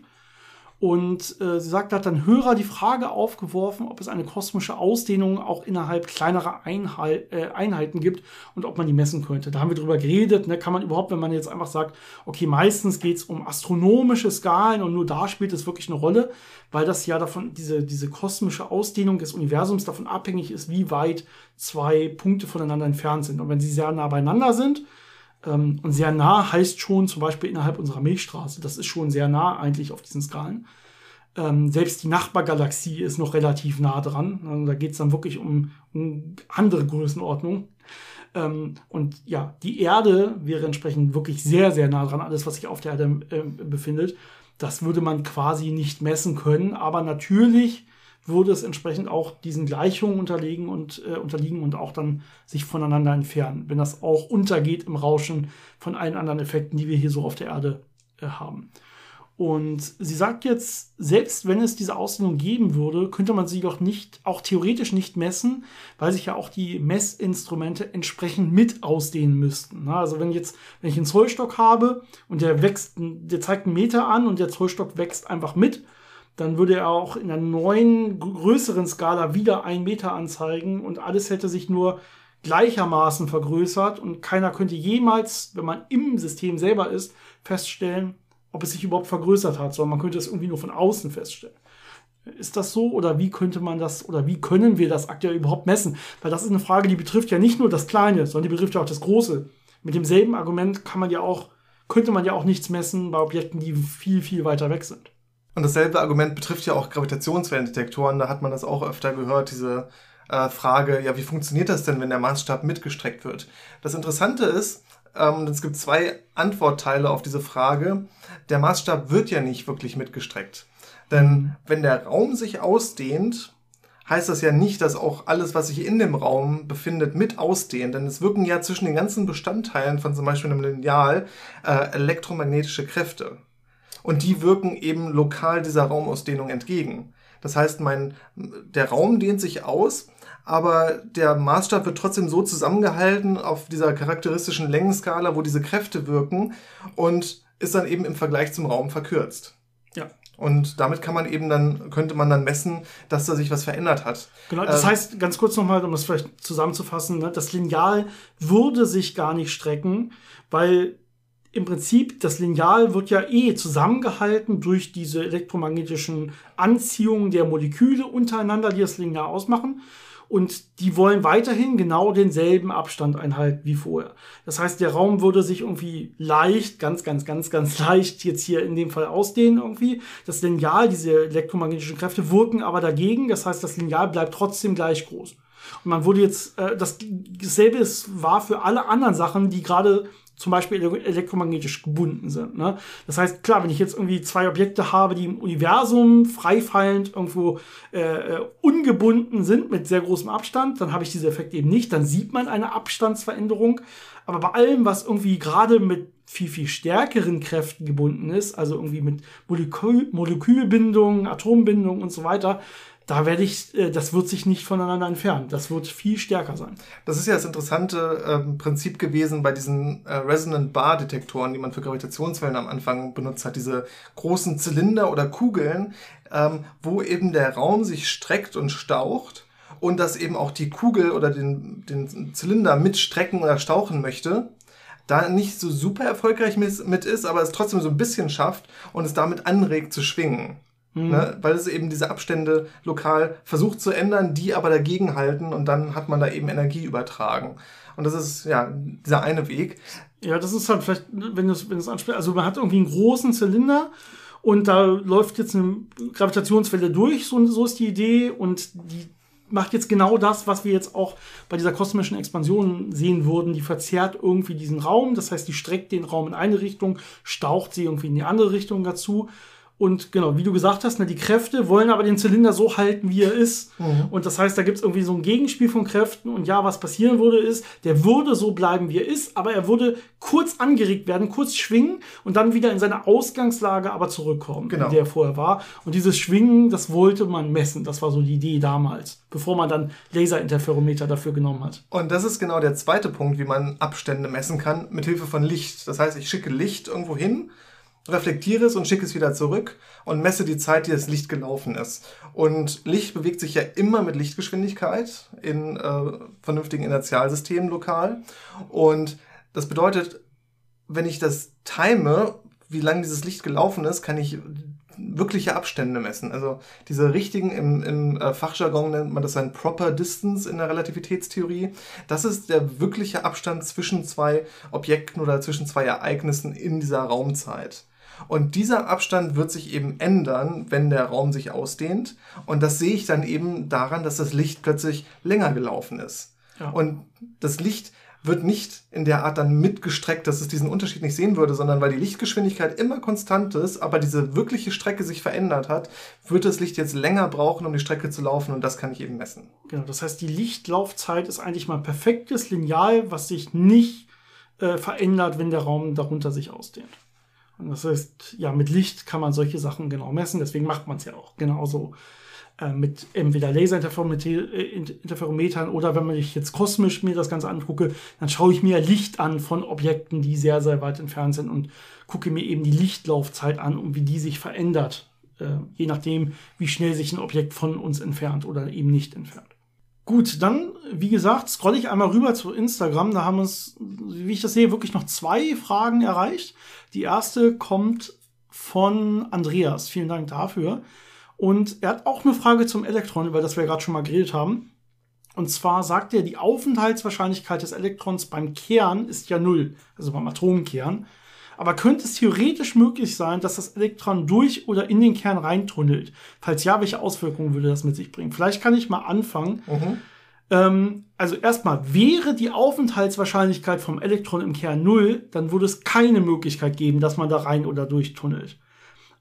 Und äh, sie sagt, da hat dann Hörer die Frage aufgeworfen, ob es eine kosmische Ausdehnung auch innerhalb kleinerer Einheit, äh, Einheiten gibt und ob man die messen könnte. Da haben wir drüber geredet. Ne? Kann man überhaupt, wenn man jetzt einfach sagt, okay, meistens geht es um astronomische Skalen und nur da spielt es wirklich eine Rolle, weil das ja davon, diese, diese kosmische Ausdehnung des Universums davon abhängig ist, wie weit zwei Punkte voneinander entfernt sind. Und wenn sie sehr nah beieinander sind, ähm, und sehr nah heißt schon zum Beispiel innerhalb unserer Milchstraße. Das ist schon sehr nah eigentlich auf diesen Skalen. Ähm, selbst die Nachbargalaxie ist noch relativ nah dran. Also da geht es dann wirklich um, um andere Größenordnungen. Ähm, und ja, die Erde wäre entsprechend wirklich sehr, sehr nah dran, alles, was sich auf der Erde äh, befindet. Das würde man quasi nicht messen können. Aber natürlich würde es entsprechend auch diesen Gleichungen unterliegen und, äh, unterliegen und auch dann sich voneinander entfernen, wenn das auch untergeht im Rauschen von allen anderen Effekten, die wir hier so auf der Erde äh, haben. Und sie sagt jetzt, selbst wenn es diese Ausdehnung geben würde, könnte man sie doch nicht, auch theoretisch nicht messen, weil sich ja auch die Messinstrumente entsprechend mit ausdehnen müssten. Also wenn jetzt, wenn ich einen Zollstock habe und der wächst, der zeigt einen Meter an und der Zollstock wächst einfach mit, dann würde er auch in einer neuen, größeren Skala wieder einen Meter anzeigen und alles hätte sich nur gleichermaßen vergrößert und keiner könnte jemals, wenn man im System selber ist, feststellen, ob es sich überhaupt vergrößert hat, sondern man könnte es irgendwie nur von außen feststellen. Ist das so oder wie könnte man das oder wie können wir das aktuell überhaupt messen? Weil das ist eine Frage, die betrifft ja nicht nur das Kleine, sondern die betrifft ja auch das Große. Mit demselben Argument kann man ja auch, könnte man ja auch nichts messen bei Objekten, die viel, viel weiter weg sind. Und dasselbe Argument betrifft ja auch Gravitationswellendetektoren. Da hat man das auch öfter gehört, diese äh, Frage, ja, wie funktioniert das denn, wenn der Maßstab mitgestreckt wird? Das Interessante ist, ähm, es gibt zwei Antwortteile auf diese Frage. Der Maßstab wird ja nicht wirklich mitgestreckt. Denn wenn der Raum sich ausdehnt, heißt das ja nicht, dass auch alles, was sich in dem Raum befindet, mit ausdehnt. Denn es wirken ja zwischen den ganzen Bestandteilen von zum Beispiel einem Lineal äh, elektromagnetische Kräfte und die wirken eben lokal dieser Raumausdehnung entgegen. Das heißt, mein, der Raum dehnt sich aus, aber der Maßstab wird trotzdem so zusammengehalten auf dieser charakteristischen Längenskala, wo diese Kräfte wirken und ist dann eben im Vergleich zum Raum verkürzt. Ja. Und damit kann man eben dann, könnte man dann messen, dass da sich was verändert hat. Genau, das ähm, heißt, ganz kurz nochmal, um das vielleicht zusammenzufassen, ne, das Lineal würde sich gar nicht strecken, weil im Prinzip, das Lineal wird ja eh zusammengehalten durch diese elektromagnetischen Anziehungen der Moleküle untereinander, die das Lineal ausmachen. Und die wollen weiterhin genau denselben Abstand einhalten wie vorher. Das heißt, der Raum würde sich irgendwie leicht, ganz, ganz, ganz, ganz leicht jetzt hier in dem Fall ausdehnen irgendwie. Das Lineal, diese elektromagnetischen Kräfte wirken aber dagegen. Das heißt, das Lineal bleibt trotzdem gleich groß. Und man wurde jetzt, äh, das, dasselbe war für alle anderen Sachen, die gerade zum Beispiel elektromagnetisch gebunden sind. Ne? Das heißt, klar, wenn ich jetzt irgendwie zwei Objekte habe, die im Universum freifallend irgendwo äh, äh, ungebunden sind mit sehr großem Abstand, dann habe ich diesen Effekt eben nicht. Dann sieht man eine Abstandsveränderung. Aber bei allem, was irgendwie gerade mit viel, viel stärkeren Kräften gebunden ist, also irgendwie mit Molekül Molekülbindung, Atombindung und so weiter, da werde ich, äh, das wird sich nicht voneinander entfernen. Das wird viel stärker sein. Das ist ja das interessante ähm, Prinzip gewesen bei diesen äh, Resonant Bar Detektoren, die man für Gravitationswellen am Anfang benutzt hat. Diese großen Zylinder oder Kugeln, ähm, wo eben der Raum sich streckt und staucht und dass eben auch die Kugel oder den, den Zylinder mitstrecken oder stauchen möchte da nicht so super erfolgreich mit ist, aber es trotzdem so ein bisschen schafft und es damit anregt zu schwingen. Mhm. Ne? Weil es eben diese Abstände lokal versucht zu ändern, die aber dagegen halten und dann hat man da eben Energie übertragen. Und das ist ja dieser eine Weg. Ja, das ist halt vielleicht, wenn du es wenn ansprichst, also man hat irgendwie einen großen Zylinder Und da läuft jetzt eine Gravitationswelle durch, so, so ist die Idee. Und die macht jetzt genau das, was wir jetzt auch bei dieser kosmischen Expansion sehen würden. Die verzerrt irgendwie diesen Raum. Das heißt, die streckt den Raum in eine Richtung, staucht sie irgendwie in die andere Richtung dazu. Und genau, wie du gesagt hast, ne, die Kräfte wollen aber den Zylinder so halten, wie er ist. Mhm. Und das heißt, da gibt es irgendwie so ein Gegenspiel von Kräften. Und ja, was passieren würde, ist, der würde so bleiben, wie er ist, aber er würde kurz angeregt werden, kurz schwingen und dann wieder in seine Ausgangslage aber zurückkommen, genau. in der er vorher war. Und dieses Schwingen, das wollte man messen. Das war so die Idee damals, bevor man dann Laserinterferometer dafür genommen hat. Und das ist genau der zweite Punkt, wie man Abstände messen kann, mit Hilfe von Licht. Das heißt, ich schicke Licht irgendwo hin reflektiere es und schicke es wieder zurück und messe die Zeit, die das Licht gelaufen ist. Und Licht bewegt sich ja immer mit Lichtgeschwindigkeit in äh, vernünftigen Inertialsystemen lokal. Und das bedeutet, wenn ich das time, wie lange dieses Licht gelaufen ist, kann ich wirkliche Abstände messen. Also diese richtigen, im, im äh, Fachjargon nennt man das ein Proper Distance in der Relativitätstheorie. Das ist der wirkliche Abstand zwischen zwei Objekten oder zwischen zwei Ereignissen in dieser Raumzeit. Und dieser Abstand wird sich eben ändern, wenn der Raum sich ausdehnt. Und das sehe ich dann eben daran, dass das Licht plötzlich länger gelaufen ist. Ja. Und das Licht wird nicht in der Art dann mitgestreckt, dass es diesen Unterschied nicht sehen würde, sondern weil die Lichtgeschwindigkeit immer konstant ist, aber diese wirkliche Strecke sich verändert hat, wird das Licht jetzt länger brauchen, um die Strecke zu laufen und das kann ich eben messen. Genau, das heißt, die Lichtlaufzeit ist eigentlich mal perfektes Lineal, was sich nicht äh, verändert, wenn der Raum darunter sich ausdehnt. Das heißt, ja, mit Licht kann man solche Sachen genau messen, deswegen macht man es ja auch genauso äh, mit entweder Laserinterferometern oder wenn man sich jetzt kosmisch mir das Ganze angucke, dann schaue ich mir Licht an von Objekten, die sehr, sehr weit entfernt sind und gucke mir eben die Lichtlaufzeit an und wie die sich verändert, äh, je nachdem, wie schnell sich ein Objekt von uns entfernt oder eben nicht entfernt. Gut, dann, wie gesagt, scrolle ich einmal rüber zu Instagram. Da haben uns, wie ich das sehe, wirklich noch zwei Fragen erreicht. Die erste kommt von Andreas. Vielen Dank dafür. Und er hat auch eine Frage zum Elektron, über das wir gerade schon mal geredet haben. Und zwar sagt er, die Aufenthaltswahrscheinlichkeit des Elektrons beim Kern ist ja null, also beim Atomkern. Aber könnte es theoretisch möglich sein, dass das Elektron durch oder in den Kern reintunnelt? Falls ja, welche Auswirkungen würde das mit sich bringen? Vielleicht kann ich mal anfangen. Mhm. Ähm, also erstmal, wäre die Aufenthaltswahrscheinlichkeit vom Elektron im Kern null, dann würde es keine Möglichkeit geben, dass man da rein oder durchtunnelt.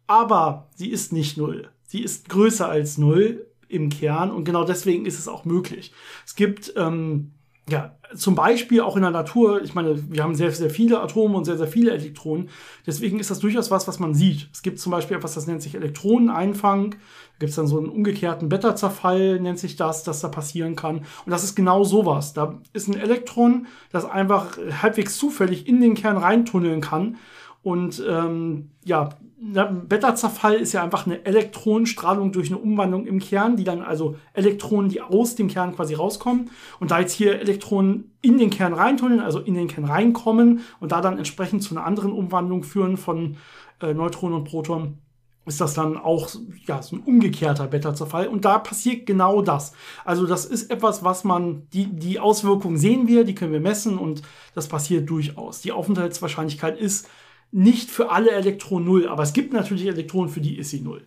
Aber sie ist nicht null. Sie ist größer als null im Kern und genau deswegen ist es auch möglich. Es gibt ähm, ja, zum Beispiel auch in der Natur, ich meine, wir haben sehr, sehr viele Atome und sehr, sehr viele Elektronen. Deswegen ist das durchaus was, was man sieht. Es gibt zum Beispiel etwas, das nennt sich Elektroneneinfang. Da gibt es dann so einen umgekehrten Beta-Zerfall, nennt sich das, das da passieren kann. Und das ist genau sowas. Da ist ein Elektron, das einfach halbwegs zufällig in den Kern reintunneln kann. Und ähm, ja, Beta-Zerfall ist ja einfach eine Elektronenstrahlung durch eine Umwandlung im Kern, die dann also Elektronen, die aus dem Kern quasi rauskommen. Und da jetzt hier Elektronen in den Kern reintunneln, also in den Kern reinkommen und da dann entsprechend zu einer anderen Umwandlung führen von äh, Neutronen und Protonen, ist das dann auch ja, so ein umgekehrter Beta-Zerfall. Und da passiert genau das. Also das ist etwas, was man, die, die Auswirkungen sehen wir, die können wir messen und das passiert durchaus. Die Aufenthaltswahrscheinlichkeit ist nicht für alle Elektronen null, aber es gibt natürlich Elektronen, für die ist sie null.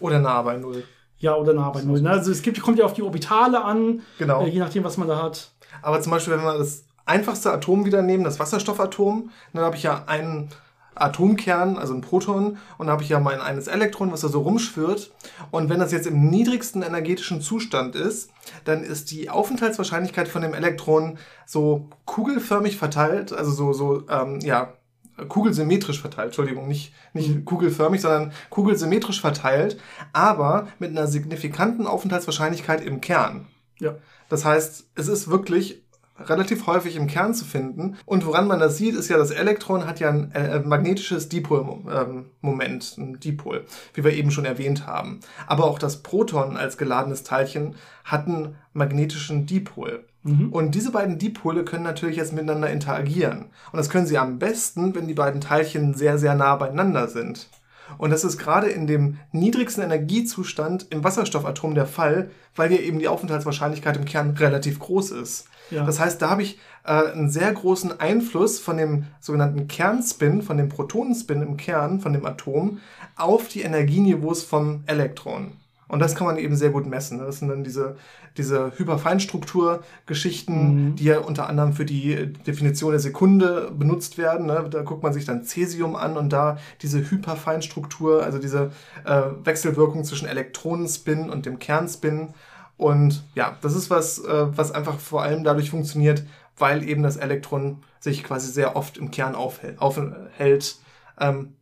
Oder nah bei null. Ja, oder nah bei null. Ne? Also es gibt, kommt ja auf die Orbitale an, genau. Äh, je nachdem, was man da hat. Aber zum Beispiel, wenn wir das einfachste Atom wieder nehmen, das Wasserstoffatom, dann habe ich ja einen Atomkern, also ein Proton, und da habe ich ja mein eines Elektron, was da so rumschwirrt. Und wenn das jetzt im niedrigsten energetischen Zustand ist, dann ist die Aufenthaltswahrscheinlichkeit von dem Elektron so kugelförmig verteilt, also so, so ähm, ja, kugelsymmetrisch verteilt, Entschuldigung, nicht, nicht kugelförmig, sondern kugelsymmetrisch verteilt, aber mit einer signifikanten Aufenthaltswahrscheinlichkeit im Kern. Ja. Das heißt, es ist wirklich relativ häufig im Kern zu finden. Und woran man das sieht, ist ja, das Elektron hat ja ein äh, magnetisches Dipolmoment, ähm, ein Dipol, wie wir eben schon erwähnt haben. Aber auch das Proton als geladenes Teilchen hat einen magnetischen Dipol. Mhm. Und diese beiden Dipole können natürlich jetzt miteinander interagieren. Und das können sie am besten, wenn die beiden Teilchen sehr, sehr nah beieinander sind. Und das ist gerade in dem niedrigsten Energiezustand im Wasserstoffatom der Fall, weil hier eben die Aufenthaltswahrscheinlichkeit im Kern relativ groß ist. Ja. Das heißt, da habe ich äh, einen sehr großen Einfluss von dem sogenannten Kernspin, von dem Protonenspin im Kern, von dem Atom, auf die Energieniveaus vom Elektron. Und das kann man eben sehr gut messen. Das sind dann diese, diese Hyperfeinstruktur-Geschichten, mhm. die ja unter anderem für die Definition der Sekunde benutzt werden. Ne? Da guckt man sich dann Cäsium an und da diese Hyperfeinstruktur, also diese äh, Wechselwirkung zwischen Elektronenspin und dem Kernspin. Und ja, das ist was, äh, was einfach vor allem dadurch funktioniert, weil eben das Elektron sich quasi sehr oft im Kern aufhält, aufhält ähm,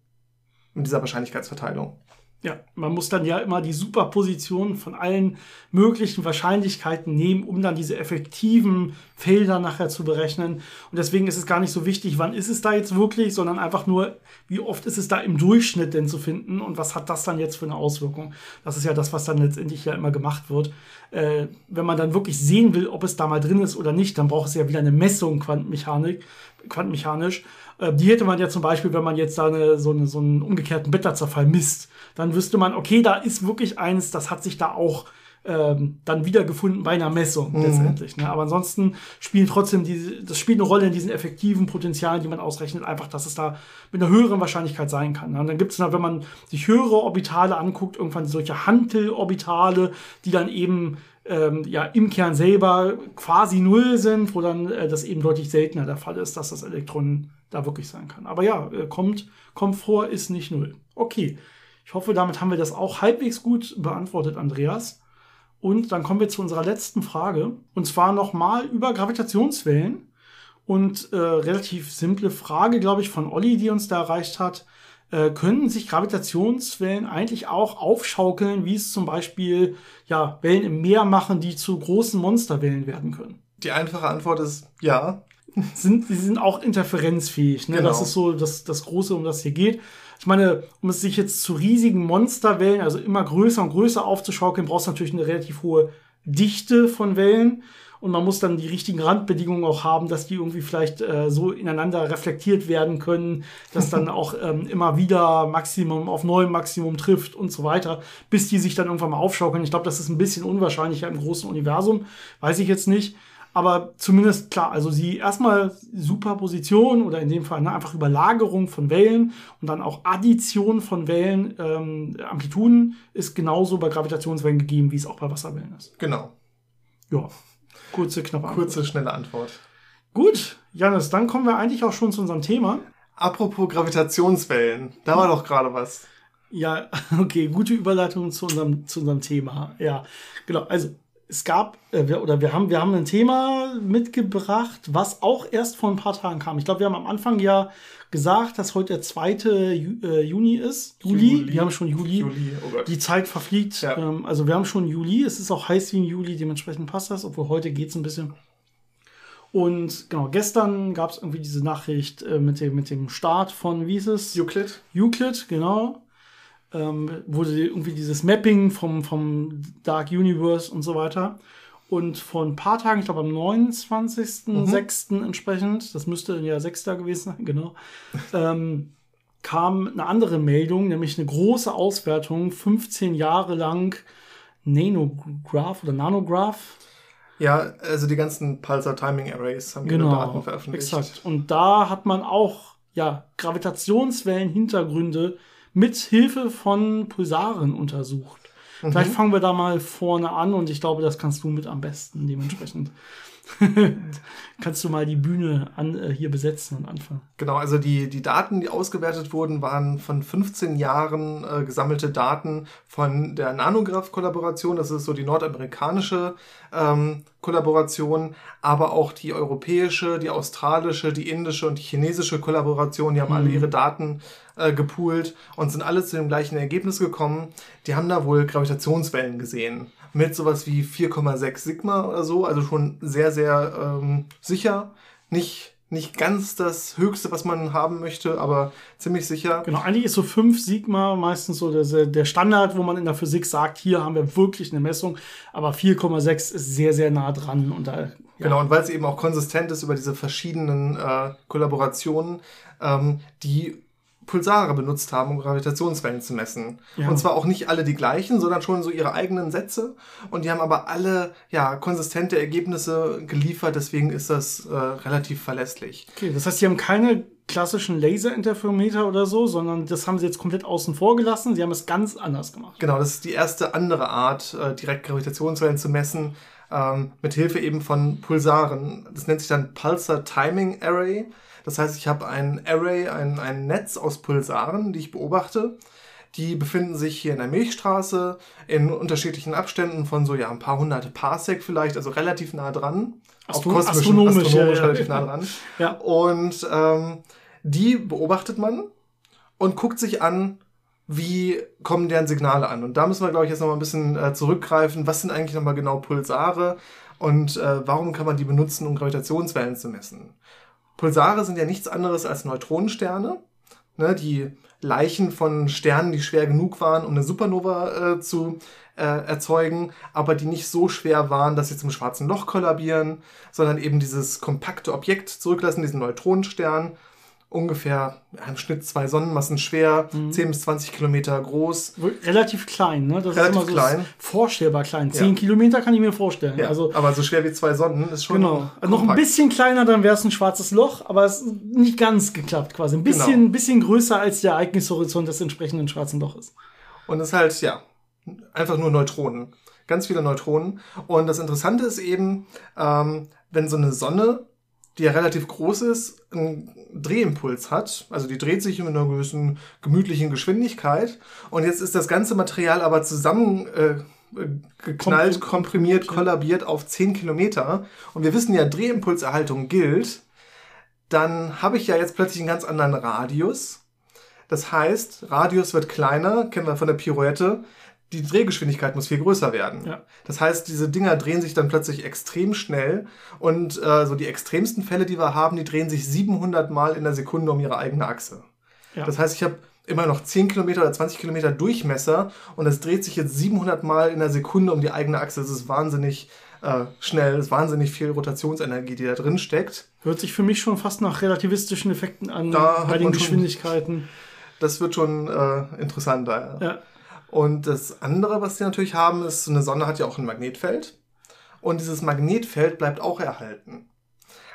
mit dieser Wahrscheinlichkeitsverteilung. Ja, man muss dann ja immer die Superposition von allen möglichen Wahrscheinlichkeiten nehmen, um dann diese effektiven Felder nachher zu berechnen. Und deswegen ist es gar nicht so wichtig, wann ist es da jetzt wirklich, sondern einfach nur, wie oft ist es da im Durchschnitt denn zu finden und was hat das dann jetzt für eine Auswirkung. Das ist ja das, was dann letztendlich ja immer gemacht wird. Äh, wenn man dann wirklich sehen will, ob es da mal drin ist oder nicht, dann braucht es ja wieder eine Messung Quantenmechanik, quantenmechanisch. Äh, die hätte man ja zum Beispiel, wenn man jetzt da eine, so, eine, so einen umgekehrten Beta-Zerfall misst dann wüsste man, okay, da ist wirklich eins, das hat sich da auch ähm, dann wiedergefunden bei einer Messung mhm. letztendlich. Ne? Aber ansonsten spielen trotzdem diese, das spielt eine Rolle in diesen effektiven Potenzialen, die man ausrechnet, einfach, dass es da mit einer höheren Wahrscheinlichkeit sein kann. Ne? Und dann gibt es, wenn man sich höhere Orbitale anguckt, irgendwann solche Hantel-Orbitale, die dann eben ähm, ja im Kern selber quasi null sind, wo dann äh, das eben deutlich seltener der Fall ist, dass das Elektron da wirklich sein kann. Aber ja, äh, kommt, kommt vor, ist nicht null. Okay. Ich hoffe, damit haben wir das auch halbwegs gut beantwortet, Andreas. Und dann kommen wir zu unserer letzten Frage. Und zwar nochmal über Gravitationswellen. Und äh, relativ simple Frage, glaube ich, von Olli, die uns da erreicht hat. Äh, können sich Gravitationswellen eigentlich auch aufschaukeln, wie es zum Beispiel ja, Wellen im Meer machen, die zu großen Monsterwellen werden können? Die einfache Antwort ist ja. Sind, sie sind auch interferenzfähig. Ne? Genau. Das ist so das, das Große, um das hier geht. Ich meine, um es sich jetzt zu riesigen Monsterwellen, also immer größer und größer aufzuschaukeln, brauchst du natürlich eine relativ hohe Dichte von Wellen. Und man muss dann die richtigen Randbedingungen auch haben, dass die irgendwie vielleicht äh, so ineinander reflektiert werden können, dass dann auch ähm, immer wieder Maximum auf neuem Maximum trifft und so weiter, bis die sich dann irgendwann mal aufschaukeln. Ich glaube, das ist ein bisschen unwahrscheinlicher im großen Universum. Weiß ich jetzt nicht. Aber zumindest klar, also sie erstmal Superposition oder in dem Fall ne, einfach Überlagerung von Wellen und dann auch Addition von Wellen, ähm, Amplituden ist genauso bei Gravitationswellen gegeben, wie es auch bei Wasserwellen ist. Genau. Ja, kurze, knappe Antwort. Kurze, schnelle Antwort. Gut, Janis, dann kommen wir eigentlich auch schon zu unserem Thema. Apropos Gravitationswellen, da war doch gerade was. Ja, okay, gute Überleitung zu unserem, zu unserem Thema. Ja, genau. Also es gab, äh, wir, oder wir haben, wir haben ein Thema mitgebracht, was auch erst vor ein paar Tagen kam. Ich glaube, wir haben am Anfang ja gesagt, dass heute der 2. Ju, äh, Juni ist. Juli. Juli. Wir haben schon Juli. Juli. Oh Die Zeit verfliegt. Ja. Ähm, also wir haben schon Juli. Es ist auch heiß wie ein Juli, dementsprechend passt das, obwohl heute geht es ein bisschen. Und genau, gestern gab es irgendwie diese Nachricht äh, mit, dem, mit dem Start von, wie ist es? Euclid. Euclid, genau ähm, wurde irgendwie dieses Mapping vom, vom Dark Universe und so weiter. Und vor ein paar Tagen, ich glaube am 29.06. Mhm. entsprechend, das müsste ja 6. gewesen sein, genau, ähm, kam eine andere Meldung, nämlich eine große Auswertung, 15 Jahre lang Nanograph oder Nanograph. Ja, also die ganzen Pulsar Timing Arrays haben genau, ihre Daten veröffentlicht. Exakt. Und da hat man auch ja, Gravitationswellen-Hintergründe mit Hilfe von Pulsaren untersucht. Mhm. Vielleicht fangen wir da mal vorne an und ich glaube, das kannst du mit am besten dementsprechend. Kannst du mal die Bühne an, äh, hier besetzen und anfangen? Genau, also die, die Daten, die ausgewertet wurden, waren von 15 Jahren äh, gesammelte Daten von der Nanograph-Kollaboration. Das ist so die nordamerikanische ähm, Kollaboration, aber auch die europäische, die australische, die indische und die chinesische Kollaboration. Die haben mhm. alle ihre Daten äh, gepoolt und sind alle zu dem gleichen Ergebnis gekommen. Die haben da wohl Gravitationswellen gesehen mit sowas wie 4,6 Sigma oder so, also schon sehr, sehr ähm, sicher. Nicht, nicht ganz das Höchste, was man haben möchte, aber ziemlich sicher. Genau, eigentlich ist so 5 Sigma meistens so der, der Standard, wo man in der Physik sagt, hier haben wir wirklich eine Messung, aber 4,6 ist sehr, sehr nah dran und da. Genau, und weil es eben auch konsistent ist über diese verschiedenen äh, Kollaborationen, ähm, die Pulsare benutzt haben, um Gravitationswellen zu messen. Ja. Und zwar auch nicht alle die gleichen, sondern schon so ihre eigenen Sätze. Und die haben aber alle ja konsistente Ergebnisse geliefert. Deswegen ist das äh, relativ verlässlich. Okay, das heißt, sie haben keine klassischen Laserinterferometer oder so, sondern das haben sie jetzt komplett außen vor gelassen. Sie haben es ganz anders gemacht. Genau, das ist die erste andere Art, äh, direkt Gravitationswellen zu messen, ähm, mit Hilfe eben von Pulsaren. Das nennt sich dann Pulsar Timing Array. Das heißt, ich habe ein Array, ein, ein Netz aus Pulsaren, die ich beobachte. Die befinden sich hier in der Milchstraße in unterschiedlichen Abständen von so ja ein paar hunderte Parsec vielleicht, also relativ nah dran. Astro Auf astronomisch, astronomisch ja, ja. relativ nah dran. Ja. Und ähm, die beobachtet man und guckt sich an, wie kommen deren Signale an. Und da müssen wir, glaube ich, jetzt nochmal ein bisschen äh, zurückgreifen. Was sind eigentlich nochmal genau Pulsare und äh, warum kann man die benutzen, um Gravitationswellen zu messen? Pulsare sind ja nichts anderes als Neutronensterne, ne, die Leichen von Sternen, die schwer genug waren, um eine Supernova äh, zu äh, erzeugen, aber die nicht so schwer waren, dass sie zum schwarzen Loch kollabieren, sondern eben dieses kompakte Objekt zurücklassen, diesen Neutronenstern, ungefähr ja, im Schnitt zwei Sonnenmassen schwer, 10 bis 20 Kilometer groß. Relativ klein, ne? Das Relativ ist immer so klein. vorstellbar klein. Zehn Kilometer kann ich mir vorstellen. Ja, Also aber so schwer wie zwei Sonnen ist schon Genau. Also noch ein bisschen kleiner, dann wäre es ein schwarzes Loch, aber es ist nicht ganz geklappt quasi. Ein bisschen, Genau. ein bisschen größer als der Ereignishorizont des entsprechenden schwarzen Loches. Und es ist halt, ja, einfach nur Neutronen. Ganz viele Neutronen. Und das Interessante ist eben, ähm, wenn so eine Sonne, die ja relativ groß ist, einen Drehimpuls hat, also die dreht sich mit einer gewissen gemütlichen Geschwindigkeit. Und jetzt ist das ganze Material aber zusammen äh, geknallt, komprimiert, kollabiert auf 10 Kilometer. Und wir wissen ja, Drehimpulserhaltung gilt. Dann habe ich ja jetzt plötzlich einen ganz anderen Radius. Das heißt, Radius wird kleiner, kennen wir von der Pirouette. Die Drehgeschwindigkeit muss viel größer werden. Ja. Das heißt, diese Dinger drehen sich dann plötzlich extrem schnell. Und äh, so die extremsten Fälle, die wir haben, die drehen sich 700 Mal in der Sekunde um ihre eigene Achse. Ja. Das heißt, ich habe immer noch 10 Kilometer oder 20 Kilometer Durchmesser und es dreht sich jetzt 700 Mal in der Sekunde um die eigene Achse. Das ist wahnsinnig äh, schnell, das ist wahnsinnig viel Rotationsenergie, die da drin steckt. Hört sich für mich schon fast nach relativistischen Effekten an Da bei den man schon- Geschwindigkeiten. Das wird schon äh, interessanter. Ja. Ja. Und das andere, was sie natürlich haben, ist, so eine Sonne hat ja auch ein Magnetfeld. Und dieses Magnetfeld bleibt auch erhalten.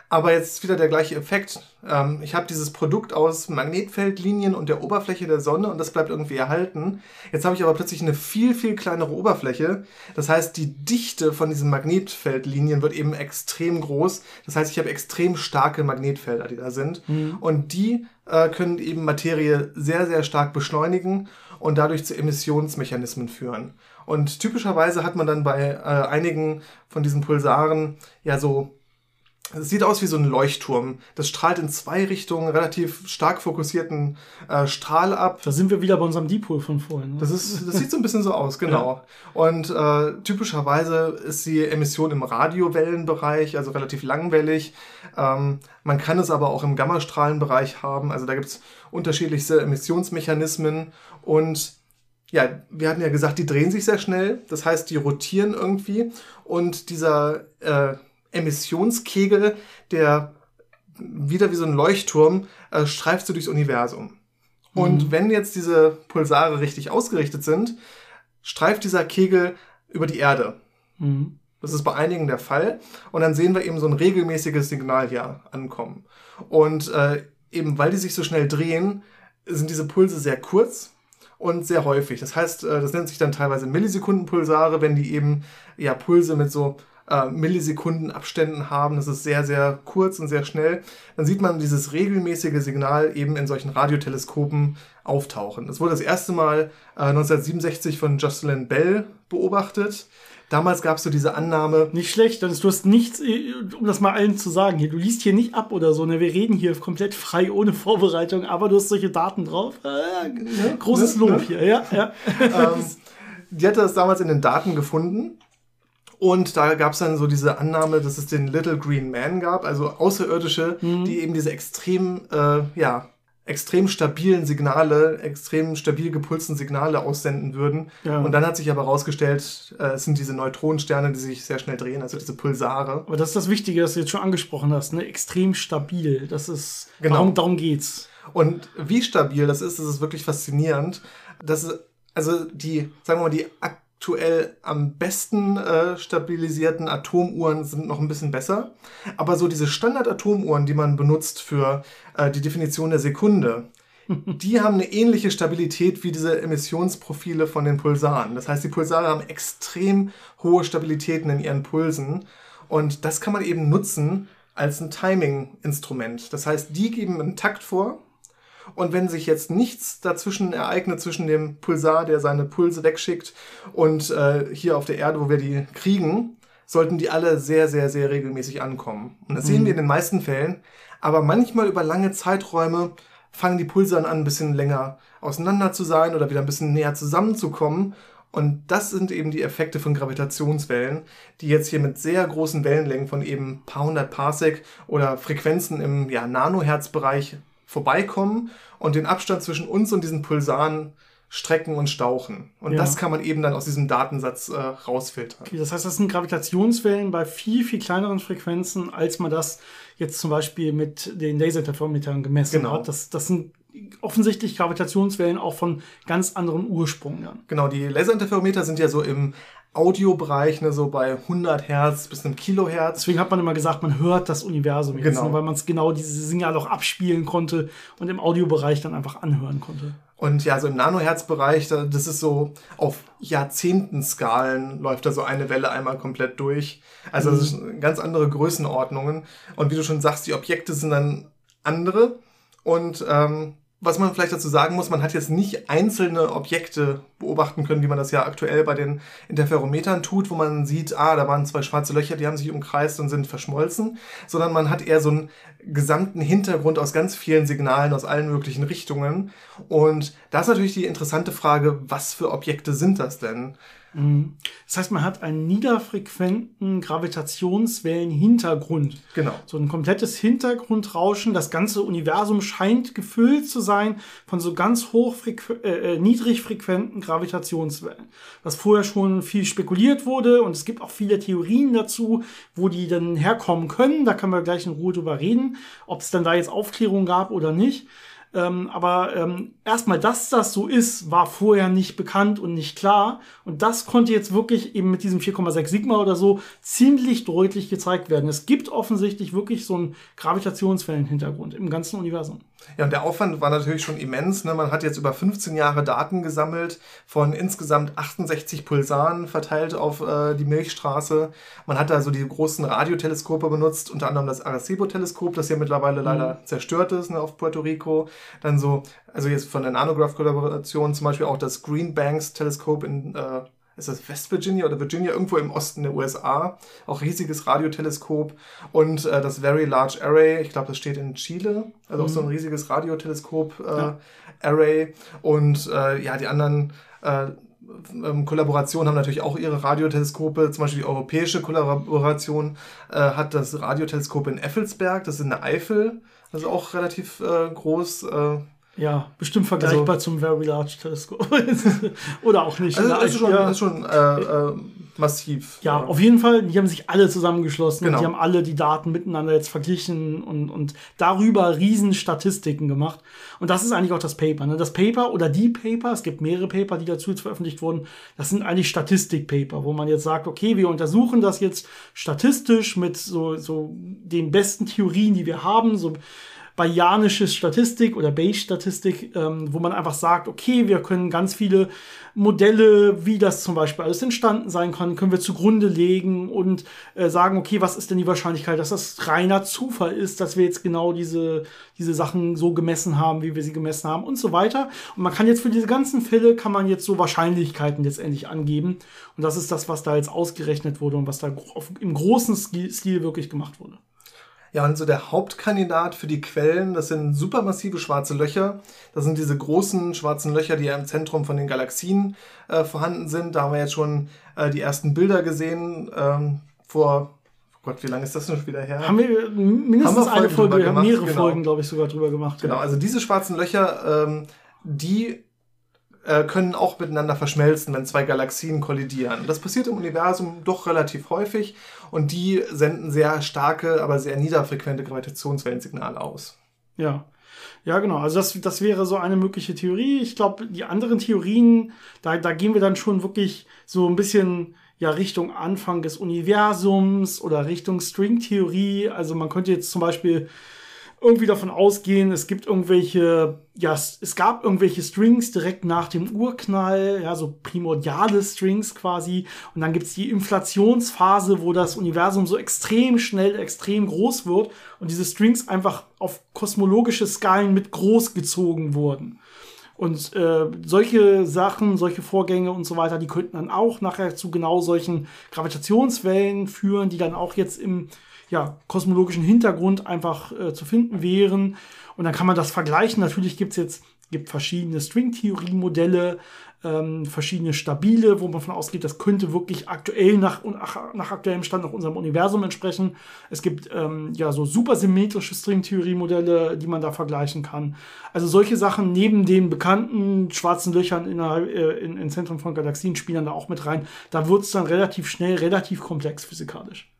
Aber jetzt wieder der gleiche Effekt. Ähm, ich habe dieses Produkt aus Magnetfeldlinien und der Oberfläche der Sonne und das bleibt irgendwie erhalten. Jetzt habe ich aber plötzlich eine viel, viel kleinere Oberfläche. Das heißt, die Dichte von diesen Magnetfeldlinien wird eben extrem groß. Das heißt, ich habe extrem starke Magnetfelder, die da sind. Und die äh, können eben Materie sehr, sehr stark beschleunigen und dadurch zu Emissionsmechanismen führen. Und typischerweise hat man dann bei äh, einigen von diesen Pulsaren ja so es sieht aus wie so ein Leuchtturm. Das strahlt in zwei Richtungen relativ stark fokussierten äh, Strahl ab. Da sind wir wieder bei unserem Dipol von vorhin. Ne? Das, ist, das sieht so ein bisschen so aus, genau. Und äh, typischerweise ist die Emission im Radiowellenbereich, also relativ langwellig. Ähm, man kann es aber auch im Gammastrahlenbereich haben. Also da gibt es unterschiedlichste Emissionsmechanismen. Und ja, wir hatten ja gesagt, die drehen sich sehr schnell. Das heißt, die rotieren irgendwie. Und dieser äh, Emissionskegel, der wieder wie so ein Leuchtturm, äh, streift so durchs Universum. Und wenn jetzt diese Pulsare richtig ausgerichtet sind, streift dieser Kegel über die Erde. Mhm. Das ist bei einigen der Fall. Und dann sehen wir eben so ein regelmäßiges Signal hier ankommen. Und äh, eben weil die sich so schnell drehen, sind diese Pulse sehr kurz und sehr häufig. Das heißt, äh, das nennt sich dann teilweise Millisekundenpulsare, wenn die eben ja Pulse mit so äh, Millisekundenabständen haben. Das ist sehr, sehr kurz und sehr schnell. Dann sieht man dieses regelmäßige Signal eben in solchen Radioteleskopen auftauchen. Das wurde das erste Mal äh, 1967 von Jocelyn Bell beobachtet. Damals gab es so diese Annahme, Nicht schlecht, Dennis, du hast nichts, äh, um das mal allen zu sagen hier, du liest hier nicht ab oder so, ne? Wir reden hier komplett frei, ohne Vorbereitung, aber du hast solche Daten drauf. Äh, großes ne, Lob ne? hier, ja, ja. ähm, die hatte das damals in den Daten gefunden. Und da gab es dann so diese Annahme, dass es den Little Green Man gab, also Außerirdische, die eben diese extrem äh, ja, extrem stabilen Signale, extrem stabil gepulsten Signale aussenden würden. Ja. Und dann hat sich aber herausgestellt, äh, es sind diese Neutronensterne, die sich sehr schnell drehen, also diese Pulsare. Aber das ist das Wichtige, das du jetzt schon angesprochen hast, ne? extrem stabil. Das ist, Genau. darum, darum geht's. Und wie stabil das ist, das ist wirklich faszinierend. Das ist, also die, sagen wir mal, die aktuell am besten äh, stabilisierten Atomuhren sind noch ein bisschen besser. Aber so diese Standard-Atomuhren, die man benutzt für äh, die Definition der Sekunde, die haben eine ähnliche Stabilität wie diese Emissionsprofile von den Pulsaren. Das heißt, die Pulsare haben extrem hohe Stabilitäten in ihren Pulsen. Und das kann man eben nutzen als ein Timing-Instrument. Das heißt, die geben einen Takt vor. Und wenn sich jetzt nichts dazwischen ereignet, zwischen dem Pulsar, der seine Pulse wegschickt, und äh, hier auf der Erde, wo wir die kriegen, sollten die alle sehr, sehr, sehr regelmäßig ankommen. Und das sehen wir in den meisten Fällen. Aber manchmal über lange Zeiträume fangen die Pulse dann an, ein bisschen länger auseinander zu sein oder wieder ein bisschen näher zusammenzukommen. Und das sind eben die Effekte von Gravitationswellen, die jetzt hier mit sehr großen Wellenlängen von eben ein paar hundert Parsec oder Frequenzen im ja, Nanohertzbereich vorbeikommen und den Abstand zwischen uns und diesen Pulsaren strecken und stauchen. Und Ja. das kann man eben dann aus diesem Datensatz äh, rausfiltern. Okay, das heißt, das sind Gravitationswellen bei viel, viel kleineren Frequenzen, als man das jetzt zum Beispiel mit den Laserinterferometern gemessen Genau. hat. Das, das sind offensichtlich Gravitationswellen auch von ganz anderen Ursprung dann. Genau, die Laserinterferometer sind ja so im Audiobereich, ne, so bei 100 Hertz bis einem Kilohertz. Deswegen hat man immer gesagt, man hört das Universum jetzt, Genau. ne, weil man es genau diese Signale auch abspielen konnte und im Audiobereich dann einfach anhören konnte. Und ja, so im Nanohertzbereich, da- das ist so auf Jahrzehntenskalen läuft da so eine Welle einmal komplett durch. Also das ist ganz andere Größenordnungen. Und wie du schon sagst, die Objekte sind dann andere. Und ähm, was man vielleicht dazu sagen muss, man hat jetzt nicht einzelne Objekte beobachten können, wie man das ja aktuell bei den Interferometern tut, wo man sieht, ah, da waren zwei schwarze Löcher, die haben sich umkreist und sind verschmolzen, sondern man hat eher so einen gesamten Hintergrund aus ganz vielen Signalen aus allen möglichen Richtungen. Und da ist natürlich die interessante Frage, was für Objekte sind das denn? Das heißt, man hat einen niederfrequenten Gravitationswellenhintergrund. Genau. So ein komplettes Hintergrundrauschen. Das ganze Universum scheint gefüllt zu sein von so ganz hochfrequ äh, äh, niedrigfrequenten Gravitationswellen. Was vorher schon viel spekuliert wurde und es gibt auch viele Theorien dazu, wo die dann herkommen können. Da können wir gleich in Ruhe drüber reden, ob es dann da jetzt Aufklärung gab oder nicht. Ähm, aber ähm, erstmal, dass das so ist, war vorher nicht bekannt und nicht klar. Und das konnte jetzt wirklich eben mit diesem 4,6 Sigma oder so ziemlich deutlich gezeigt werden. Es gibt offensichtlich wirklich so einen Gravitationswellenhintergrund im ganzen Universum. Ja, und der Aufwand war natürlich schon immens. Ne? Man hat jetzt über 15 Jahre Daten gesammelt von insgesamt 68 Pulsaren verteilt auf äh, die Milchstraße. Man hat da so die großen Radioteleskope benutzt, unter anderem das Arecibo-Teleskop, das ja mittlerweile leider zerstört ist ne, auf Puerto Rico. Dann so, also jetzt von der Nanograph-Kollaboration zum Beispiel auch das Green Banks-Teleskop in äh, ist das West Virginia oder Virginia, irgendwo im Osten der USA. Auch riesiges Radioteleskop. Und äh, das Very Large Array, ich glaube, das steht in Chile. Also auch so ein riesiges Radioteleskop-Array. Und äh, ja, die anderen äh, ähm, Kollaborationen haben natürlich auch ihre Radioteleskope. Zum Beispiel die europäische Kollaboration äh, hat das Radioteleskop in Effelsberg, das ist in der Eifel. Das ist auch relativ äh, groß. Äh, Ja, bestimmt vergleichbar zum Very Large Teleskop. oder auch nicht. also Na, das ist schon, ja. ist schon äh, äh, massiv. Ja, auf jeden Fall, die haben sich alle zusammengeschlossen Genau. und die haben alle die Daten miteinander jetzt verglichen und, und darüber riesen Statistiken gemacht. Und das ist eigentlich auch das Paper. Ne? Das Paper oder die Paper, es gibt mehrere Paper, die dazu jetzt veröffentlicht wurden, das sind eigentlich Statistikpaper, wo man jetzt sagt, okay, wir untersuchen das jetzt statistisch mit so, so den besten Theorien, die wir haben, so Bayernische Statistik oder Bayes-Statistik, ähm, wo man einfach sagt, okay, wir können ganz viele Modelle, wie das zum Beispiel alles entstanden sein kann, können wir zugrunde legen und äh, sagen, okay, was ist denn die Wahrscheinlichkeit, dass das reiner Zufall ist, dass wir jetzt genau diese, diese Sachen so gemessen haben, wie wir sie gemessen haben und so weiter. Und man kann jetzt für diese ganzen Fälle, kann man jetzt so Wahrscheinlichkeiten letztendlich angeben. Und das ist das, was da jetzt ausgerechnet wurde und was da im großen Stil wirklich gemacht wurde. Ja, und so der Hauptkandidat für die Quellen, das sind supermassive schwarze Löcher. Das sind diese großen schwarzen Löcher, die ja im Zentrum von den Galaxien äh, vorhanden sind. Da haben wir jetzt schon äh, die ersten Bilder gesehen. Ähm, vor Gott, wie lange ist das schon wieder her? Haben wir mindestens haben wir eine Folge, wir haben mehrere genau. Folgen, glaube ich, sogar drüber gemacht. Genau, ja. also diese schwarzen Löcher, ähm, die äh, können auch miteinander verschmelzen, wenn zwei Galaxien kollidieren. Das passiert im Universum doch relativ häufig und die senden sehr starke, aber sehr niederfrequente Gravitationswellensignale aus. Ja. Ja, genau. Also das, das wäre so eine mögliche Theorie. Ich glaube, die anderen Theorien, da, da gehen wir dann schon wirklich so ein bisschen ja Richtung Anfang des Universums oder Richtung Stringtheorie. Also man könnte jetzt zum Beispiel irgendwie davon ausgehen, es gibt irgendwelche, ja, es gab irgendwelche Strings direkt nach dem Urknall, ja, so primordiale Strings quasi. Und dann gibt's die Inflationsphase, wo das Universum so extrem schnell, extrem groß wird und diese Strings einfach auf kosmologische Skalen mit groß gezogen wurden. Und äh, solche Sachen, solche Vorgänge und so weiter, die könnten dann auch nachher zu genau solchen Gravitationswellen führen, die dann auch jetzt im ja, kosmologischen Hintergrund einfach äh, zu finden wären. Und dann kann man das vergleichen. Natürlich gibt's jetzt gibt verschiedene Stringtheorie-Modelle, ähm, verschiedene stabile, wo man von ausgeht, das könnte wirklich aktuell nach, nach aktuellem Stand nach unserem Universum entsprechen. Es gibt ähm, ja so supersymmetrische Stringtheorie-Modelle, die man da vergleichen kann. Also solche Sachen neben den bekannten schwarzen Löchern innerhalb, äh, in, in Zentren von Galaxien spielen da auch mit rein. Da wird's dann relativ schnell, relativ komplex physikalisch.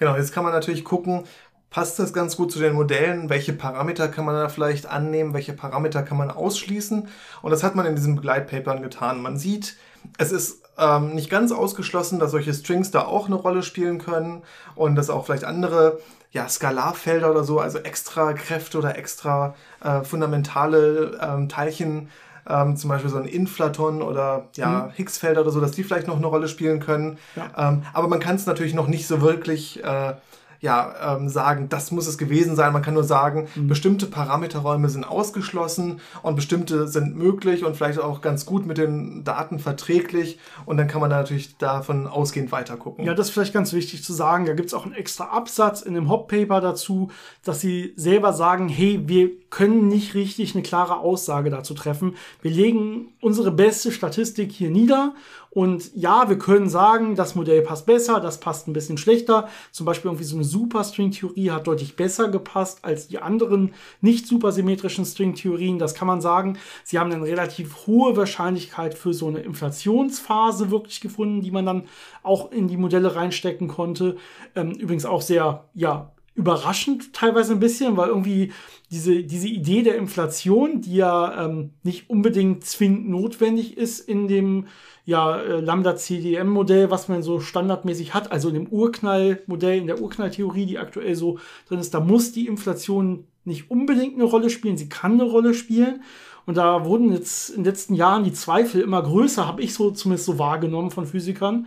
Genau, jetzt kann man natürlich gucken, passt das ganz gut zu den Modellen, welche Parameter kann man da vielleicht annehmen, welche Parameter kann man ausschließen. Und das hat man in diesen Begleitpapern getan. Man sieht, es ist ähm, nicht ganz ausgeschlossen, dass solche Strings da auch eine Rolle spielen können und dass auch vielleicht andere ja, Skalarfelder oder so, also extra Kräfte oder extra äh, fundamentale ähm, Teilchen ähm, zum Beispiel so ein Inflaton oder ja, mhm. Higgsfelder oder so, dass die vielleicht noch eine Rolle spielen können. Ja. Ähm, aber man kann es natürlich noch nicht so wirklich äh, ja, ähm, sagen, das muss es gewesen sein. Man kann nur sagen, mhm. bestimmte Parameterräume sind ausgeschlossen und bestimmte sind möglich und vielleicht auch ganz gut mit den Daten verträglich. Und dann kann man da natürlich davon ausgehend weiter gucken. Ja, das ist vielleicht ganz wichtig zu sagen. Da gibt es auch einen extra Absatz in dem Hop-Paper dazu, dass sie selber sagen, hey, wir können nicht richtig eine klare Aussage dazu treffen. Wir legen unsere beste Statistik hier nieder und ja, wir können sagen, das Modell passt besser, das passt ein bisschen schlechter. Zum Beispiel irgendwie so eine Superstring-Theorie hat deutlich besser gepasst als die anderen nicht supersymmetrischen String-Theorien. Das kann man sagen. Sie haben eine relativ hohe Wahrscheinlichkeit für so eine Inflationsphase wirklich gefunden, die man dann auch in die Modelle reinstecken konnte. Ähm, übrigens auch sehr, ja, überraschend teilweise ein bisschen, weil irgendwie diese, diese Idee der Inflation, die ja ähm, nicht unbedingt zwingend notwendig ist in dem ja, äh, Lambda-CDM-Modell, was man so standardmäßig hat, also in dem Urknall-Modell, in der Urknalltheorie, die aktuell so drin ist, da muss die Inflation nicht unbedingt eine Rolle spielen, sie kann eine Rolle spielen. Und da wurden jetzt in den letzten Jahren die Zweifel immer größer, habe ich so zumindest so wahrgenommen von Physikern.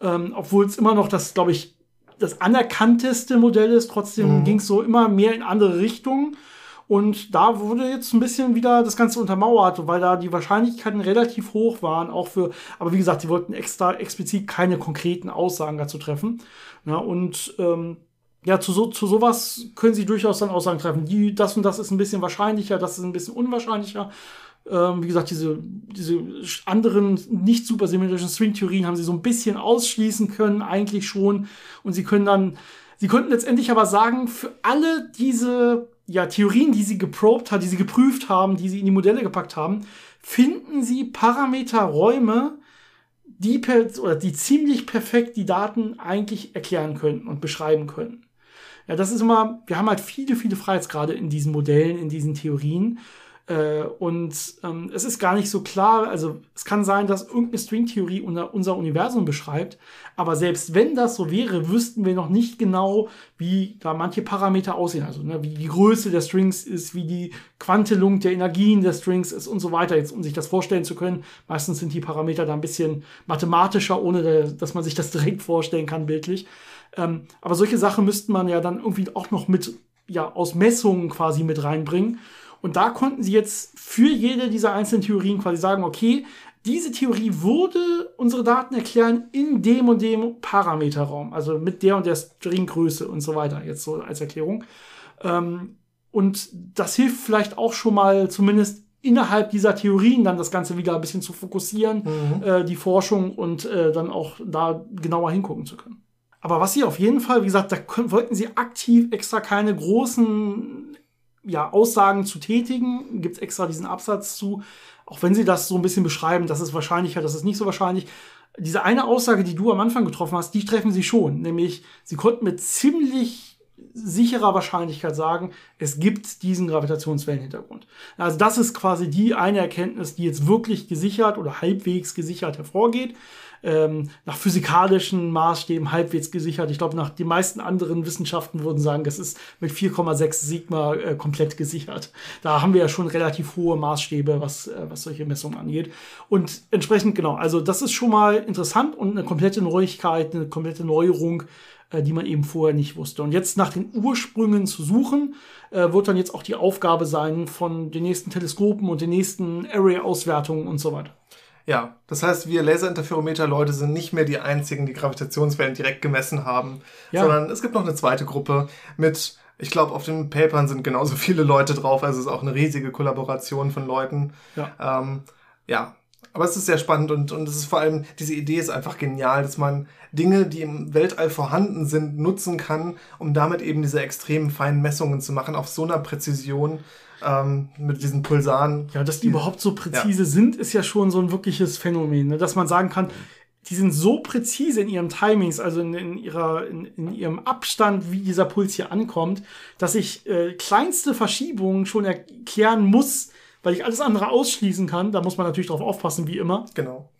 Ähm, Obwohl es immer noch das, glaube ich, das anerkannteste Modell ist. Trotzdem mhm. ging es so immer mehr in andere Richtungen. Und da wurde jetzt ein bisschen wieder das Ganze untermauert, weil da die Wahrscheinlichkeiten relativ hoch waren, auch für, aber wie gesagt, sie wollten extra explizit keine konkreten Aussagen dazu treffen. Ja, und ähm, ja, zu, so, zu sowas können sie durchaus dann Aussagen treffen. Die, das und das ist ein bisschen wahrscheinlicher, das ist ein bisschen unwahrscheinlicher. Ähm, wie gesagt, diese, diese anderen nicht supersymmetrischen String-Theorien haben sie so ein bisschen ausschließen können, eigentlich schon. Und sie können dann, sie könnten letztendlich aber sagen, für alle diese ja, Theorien, die sie geprobt hat, die sie geprüft haben, die sie in die Modelle gepackt haben, finden sie Parameterräume, die, per, oder die ziemlich perfekt die Daten eigentlich erklären könnten und beschreiben können. Ja, das ist immer, wir haben halt viele, viele Freiheitsgrade in diesen Modellen, in diesen Theorien. Äh, und ähm, es ist gar nicht so klar, also es kann sein, dass irgendeine Stringtheorie unser, unser Universum beschreibt, aber selbst wenn das so wäre, wüssten wir noch nicht genau, wie da manche Parameter aussehen, also ne, wie die Größe der Strings ist, wie die Quantelung der Energien der Strings ist und so weiter, jetzt um sich das vorstellen zu können. Meistens sind die Parameter da ein bisschen mathematischer, ohne dass man sich das direkt vorstellen kann, bildlich. Ähm, aber solche Sachen müsste man ja dann irgendwie auch noch mit, ja, aus Messungen quasi mit reinbringen. Und da konnten sie jetzt für jede dieser einzelnen Theorien quasi sagen, okay, diese Theorie würde unsere Daten erklären in dem und dem Parameterraum, also mit der und der Stringgröße und so weiter, jetzt so als Erklärung. Ähm, und das hilft vielleicht auch schon mal zumindest innerhalb dieser Theorien dann das Ganze wieder ein bisschen zu fokussieren, mhm. äh, die Forschung und äh, dann auch da genauer hingucken zu können. Aber was sie auf jeden Fall, wie gesagt, da wollten sie aktiv extra keine großen ja, Aussagen zu tätigen. Gibt es extra diesen Absatz zu. Auch wenn sie das so ein bisschen beschreiben, das ist wahrscheinlicher, das ist nicht so wahrscheinlich. Diese eine Aussage, die du am Anfang getroffen hast, die treffen sie schon. Nämlich, sie konnten mit ziemlich sicherer Wahrscheinlichkeit sagen, es gibt diesen Gravitationswellenhintergrund. Also das ist quasi die eine Erkenntnis, die jetzt wirklich gesichert oder halbwegs gesichert hervorgeht ähm, nach physikalischen Maßstäben halbwegs gesichert. Ich glaube, nach den meisten anderen Wissenschaften würden sagen, das ist mit 4,6 Sigma äh, komplett gesichert. Da haben wir ja schon relativ hohe Maßstäbe, was, äh, was solche Messungen angeht. Und entsprechend, genau, also das ist schon mal interessant und eine komplette Neuigkeit, eine komplette Neuerung, äh, die man eben vorher nicht wusste. Und jetzt nach den Ursprüngen zu suchen, äh, wird dann jetzt auch die Aufgabe sein von den nächsten Teleskopen und den nächsten Array-Auswertungen und so weiter. Ja, das heißt, wir Laserinterferometer-Leute sind nicht mehr die einzigen, die Gravitationswellen direkt gemessen haben, ja. sondern es gibt noch eine zweite Gruppe mit, ich glaube, auf den Papern sind genauso viele Leute drauf, also es ist auch eine riesige Kollaboration von Leuten. Ja. Ähm, ja. Aber es ist sehr spannend und, und es ist vor allem, diese Idee ist einfach genial, dass man Dinge, die im Weltall vorhanden sind, nutzen kann, um damit eben diese extremen feinen Messungen zu machen auf so einer Präzision, ähm, mit diesen Pulsaren. Ja, dass die, überhaupt so präzise ja. sind, ist ja schon so ein wirkliches Phänomen, ne? dass man sagen kann, die sind so präzise in ihrem Timings, also in, in ihrer, in, in, ihrem Abstand, wie dieser Puls hier ankommt, dass ich äh, kleinste Verschiebungen schon erklären muss, weil ich alles andere ausschließen kann. Da muss man natürlich drauf aufpassen, wie immer. Genau.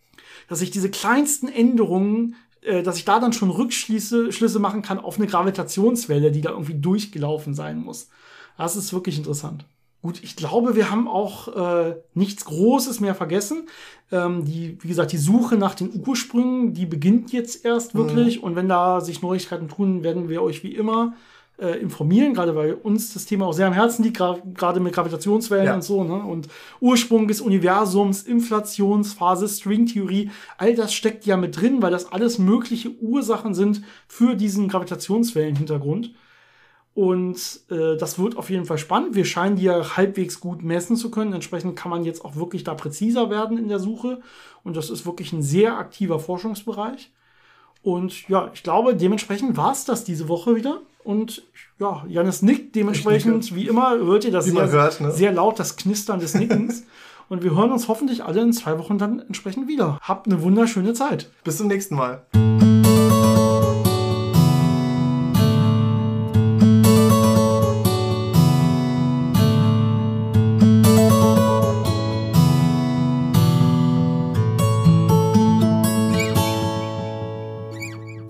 Dass ich diese kleinsten Änderungen, äh, dass ich da dann schon Rückschlüsse Schlüsse machen kann auf eine Gravitationswelle, die da irgendwie durchgelaufen sein muss. Das ist wirklich interessant. Gut, ich glaube, wir haben auch äh, nichts Großes mehr vergessen. Ähm, die, wie gesagt, die Suche nach den Ursprüngen, die beginnt jetzt erst mhm. wirklich. Mhm. Und wenn da sich Neuigkeiten tun, werden wir euch wie immer äh, informieren, gerade weil uns das Thema auch sehr am Herzen liegt, gerade mit Gravitationswellen ja. und so. Ne? Und Ursprung des Universums, Inflationsphase, Stringtheorie, all das steckt ja mit drin, weil das alles mögliche Ursachen sind für diesen Gravitationswellenhintergrund. Und äh, das wird auf jeden Fall spannend. Wir scheinen die ja halbwegs gut messen zu können. Entsprechend kann man jetzt auch wirklich da präziser werden in der Suche. Und das ist wirklich ein sehr aktiver Forschungsbereich. Und ja, ich glaube, dementsprechend war es das diese Woche wieder. Und ja, Janis nickt dementsprechend, wie immer, hört ihr das sehr, hört, ne? sehr laut, das Knistern des Nickens. Und wir hören uns hoffentlich alle in zwei Wochen dann entsprechend wieder. Habt eine wunderschöne Zeit. Bis zum nächsten Mal.